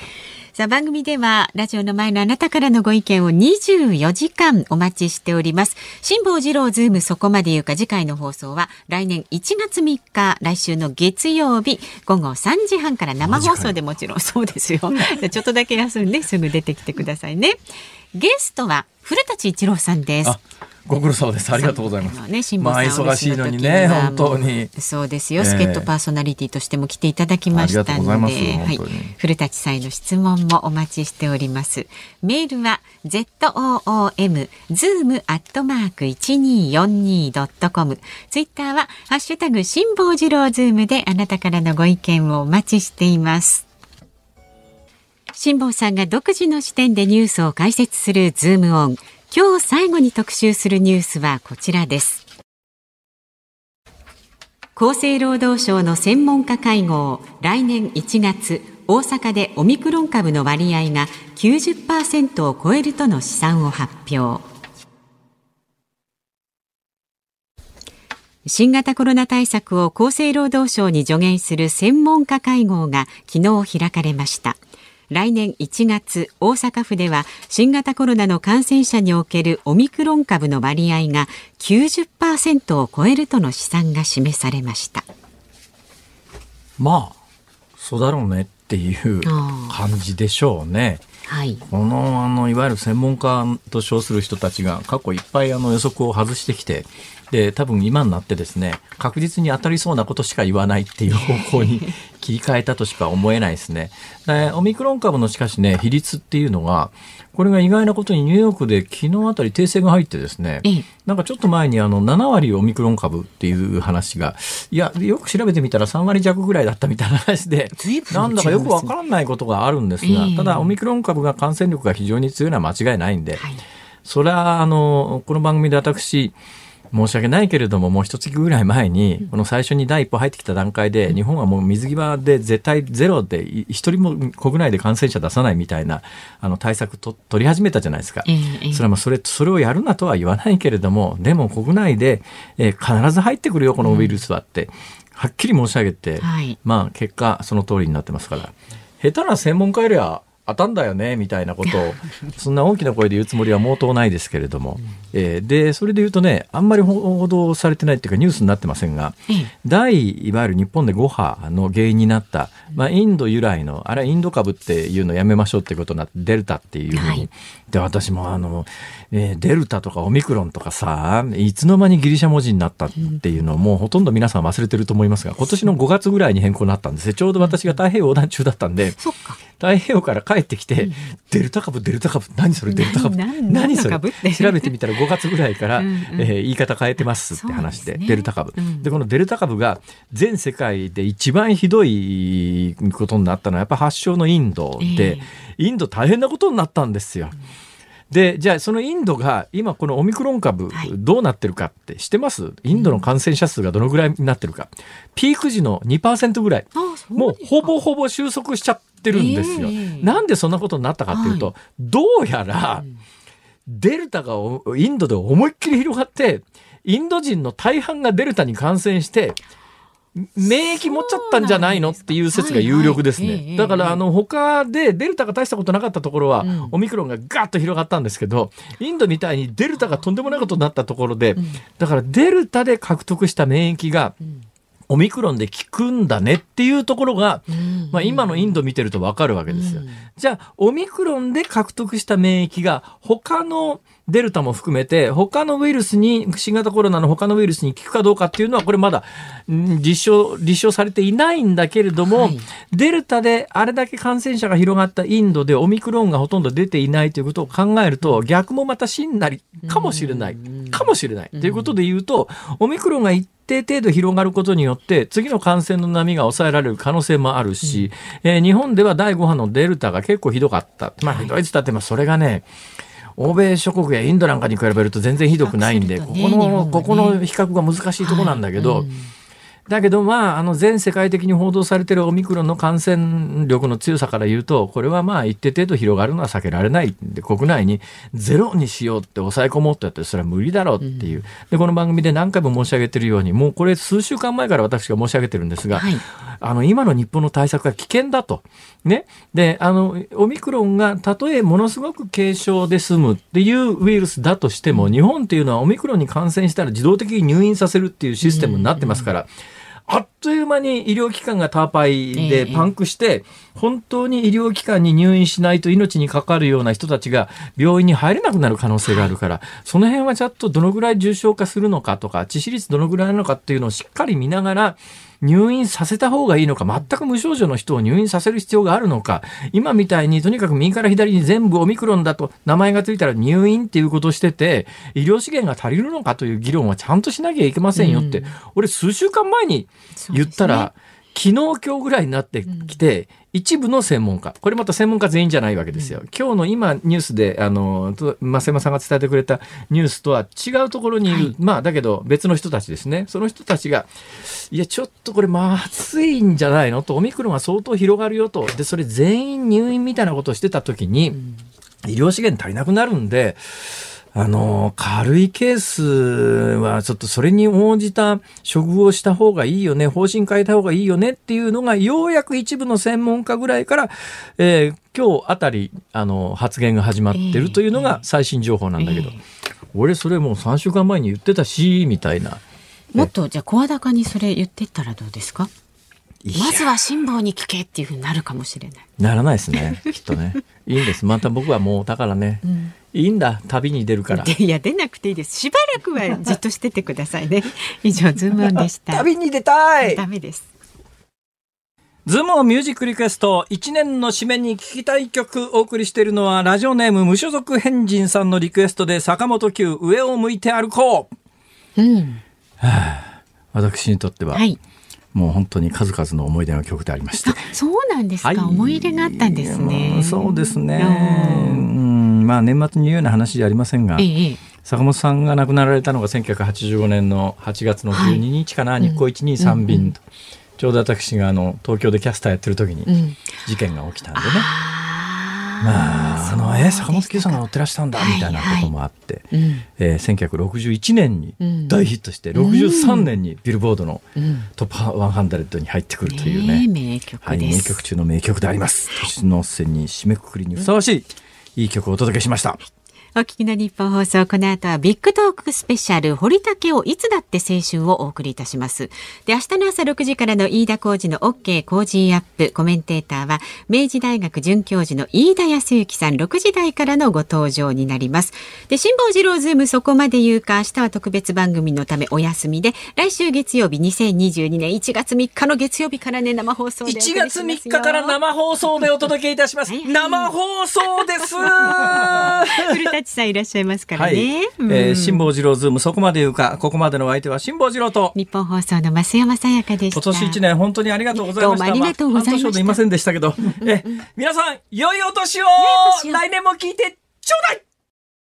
さあ番組ではラジオの前のあなたからのご意見を24時間お待ちしております。辛坊治郎ズームそこまで言うか次回の放送は来年1月3日来週の月曜日午後3時半から生放送でもちろんそうですよ。ちょっとだけ休んですぐ出てきてくださいね。ゲストは古舘一郎さんです。ご苦労様です。ありがとうございます。ね、まあ忙しいのにね、本当に。そうですよ。助っ人パーソナリティとしても来ていただきましたので、はい、古舘さんへの質問もお待ちしております。メールは z o o m zoom アットマーク一二四二ドットコム。ツイッターはハッシュタグ辛坊治郎ズームであなたからのご意見をお待ちしています。辛坊さんが独自の視点でニュースを解説するズームオン。今日最後に特集するニュースはこちらです。厚生労働省の専門家会合来年1月大阪でオミクロン株の割合が90%を超えるとの試算を発表。新型コロナ対策を厚生労働省に助言する専門家会合が昨日開かれました。来年1月大阪府では新型コロナの感染者におけるオミクロン株の割合が90%を超えるとの試算が示されました。まあそうだろうねっていう感じでしょうね。はい、このあのいわゆる専門家と称する人たちが過去いっぱいあの予測を外してきてで多分今になってですね確実に当たりそうなことしか言わないっていう方向に切り替えたとしか思えないですね。でオミクロン株のしかしね比率っていうのがこれが意外なことにニューヨークで昨日あたり訂正が入ってですね、なんかちょっと前にあの7割オミクロン株っていう話がいやよく調べてみたら3割弱ぐらいだったみたいな話でなんだかよくわからないことがあるんですが、ただオミクロン株が感染力が非常に強いのは間違いないんで、はい、それはあのこの番組で私申し訳ないけれども、もう一月ぐらい前に、この最初に第一歩入ってきた段階で、日本はもう水際で絶対ゼロで、一人も国内で感染者出さないみたいな、あの対策と取り始めたじゃないですか。それはまあそれ、それをやるなとは言わないけれども、でも国内で、えー、必ず入ってくるよ、このウイルスはって、はっきり申し上げて、まあ結果、その通りになってますから。下手な専門家よりは、当たんだよねみたいなことを そんな大きな声で言うつもりは毛頭ないですけれども、えー、でそれで言うとねあんまり報道されてないっていうかニュースになってませんが、第いわゆる日本で5波の原因になった、まあ、インド由来のあれはインド株っていうのやめましょうってことになってデルタっていうふうに、はい、で私もあの、えー、デルタとかオミクロンとかさいつの間にギリシャ文字になったっていうのをもうほとんど皆さん忘れてると思いますが今年の5月ぐらいに変更になったんですちょうど私が太平洋横断中だったんで。太平洋から帰ってきて、うん、デルタ株デルタ株何それデルタ株何それ？調べてみたら5月ぐらいからうん、えー、言い方変えてますって話で、ね、デルタ株、うん、でこのデルタ株が全世界で一番ひどいことになったのはやっぱ発祥のインドで、えー、インド大変なことになったんですよ。でじゃあそのインドが今このオミクロン株どうなってるかって知ってます、インドの感染者数がどのぐらいになってるか。ピーク時の2%ぐらい。もうほぼほぼ収束しちゃってるんですよ。えー、なんでそんなことになったかっていうと、はい、どうやらデルタがインドで思いっきり広がってインド人の大半がデルタに感染して免疫持っちゃったんじゃないのっていう説が有力ですね。だからあの他でデルタが大したことなかったところは、オミクロンがガッと広がったんですけど、インドみたいにデルタがとんでもないことになったところで、だからデルタで獲得した免疫が、オミクロンで効くんだねっていうところが、まあ、今のインド見てるとわかるわけですよ。じゃあ、オミクロンで獲得した免疫が他のデルタも含めて、他のウイルスに、新型コロナの他のウイルスに効くかどうかっていうのは、これまだ実証、立証されていないんだけれども、はい、デルタであれだけ感染者が広がったインドでオミクロンがほとんど出ていないということを考えると、逆もまた真なりかもしれない。かもしれない。ということで言うと、オミクロンが一定程度広がることによって、次の感染の波が抑えられる可能性もあるし、うん、えー、日本では第5波のデルタが結構ひどかった。まあ、ひどいって言ったって、それがね、欧米諸国やインドなんかに比べると全然ひどくないんで、ここの、ここの比較が難しいとこなんだけど、だけどまああの全世界的に報道されてるオミクロンの感染力の強さから言うとこれはまあ一定程度広がるのは避けられないんで国内にゼロにしようって抑え込もうってやってそれは無理だろうっていう、でこの番組で何回も申し上げてるようにもうこれ数週間前から私が申し上げてるんですが、はい、あの今の日本の対策は危険だと。ね、であのオミクロンがたとえものすごく軽症で済むっていうウイルスだとしても日本っていうのはオミクロンに感染したら自動的に入院させるっていうシステムになってますから。あっという間に医療機関がターパイでパンクして、本当に医療機関に入院しないと命にかかるような人たちが病院に入れなくなる可能性があるから、その辺はちゃんとどのぐらい重症化するのかとか、致死率どのぐらいなのかっていうのをしっかり見ながら、入院させた方がいいのか、全く無症状の人を入院させる必要があるのか、今みたいにとにかく右から左に全部オミクロンだと名前がついたら入院っていうことをしてて、医療資源が足りるのかという議論はちゃんとしなきゃいけませんよって、うん、俺数週間前に言ったら、昨日今日ぐらいになってきて、一部の専門家。これまた専門家全員じゃないわけですよ、うん、今日の今ニュースであの増山さんが伝えてくれたニュースとは違うところにいる、はい、まあだけど別の人たちですね。その人たちがいやちょっとこれまずいんじゃないの？とオミクロンが相当広がるよと。でそれ全員入院みたいなことをしてた時に、うん、医療資源足りなくなるんであの、軽いケースはちょっとそれに応じた処遇をした方がいいよね、方針変えた方がいいよねっていうのが、ようやく一部の専門家ぐらいから、えー、今日あたり、あの、発言が始まってるというのが最新情報なんだけど、えーえー、俺それもう3週間前に言ってたし、みたいな。もっと、じゃあ声高にそれ言ってったらどうですか？まずは辛坊に聞けっていうふうになるかもしれない。ならないですね、きっとね。いいんです。また僕はもう、だからね、うん、いいんだ、旅に出るから。いや、出なくていいです。しばらくはじっとしててくださいね。以上、ズームオンでした。旅に出たいダメです。ズームオンミュージックリクエスト、一年の締めに聴きたい曲お送りしているのは、ラジオネーム無所属変人さんのリクエストで、坂本九、上を向いて歩こう。うん。はあ、私にとっては、はい、もう本当に数々の思い出の曲でありまして。そうなんですか、はい、思い入れがあったんですね。そうですね。うんまあ年末に言うような話じゃありませんが、ええ、坂本さんが亡くなられたのが1985年の8月の12日かな、はい、日光123便と、うん、ちょうど私があの東京でキャスターやってる時に事件が起きたんでね。うんまあ、あのえ坂本九さんが乗ってらしたんだみたいなこともあって、はいはい、えー、1961年に大ヒットして、うん、63年にビルボードのトップ100に入ってくるというね、ね名曲はい、名曲中の名曲であります。年の瀬に締めくくりにふさわしいいい曲をお届けしました。お聞きの日本放送、この後はビッグトークスペシャル、堀竹をいつだって青春をお送りいたします。で、明日の朝6時からの飯田浩二の OK 工事アップ、コメンテーターは、明治大学准教授の飯田康之さん、6時台からのご登場になります。で、辛坊治郎ズームそこまで言うか、明日は特別番組のためお休みで、来週月曜日2022年1月3日の月曜日からね、生放送で1月3日から生放送でお届けいたします。生放送です 古舘さんいらっしゃいますからね。はい、えー、辛坊治郎ズームそこまで言うか、ここまでのお相手は辛坊治郎と。ニッポン放送の増山さやかでした。今年一年本当にありがとうございました。どうもありがとうございました。いませんでしたけど、え、皆さん、良いお年を来年も聞いてちょうだい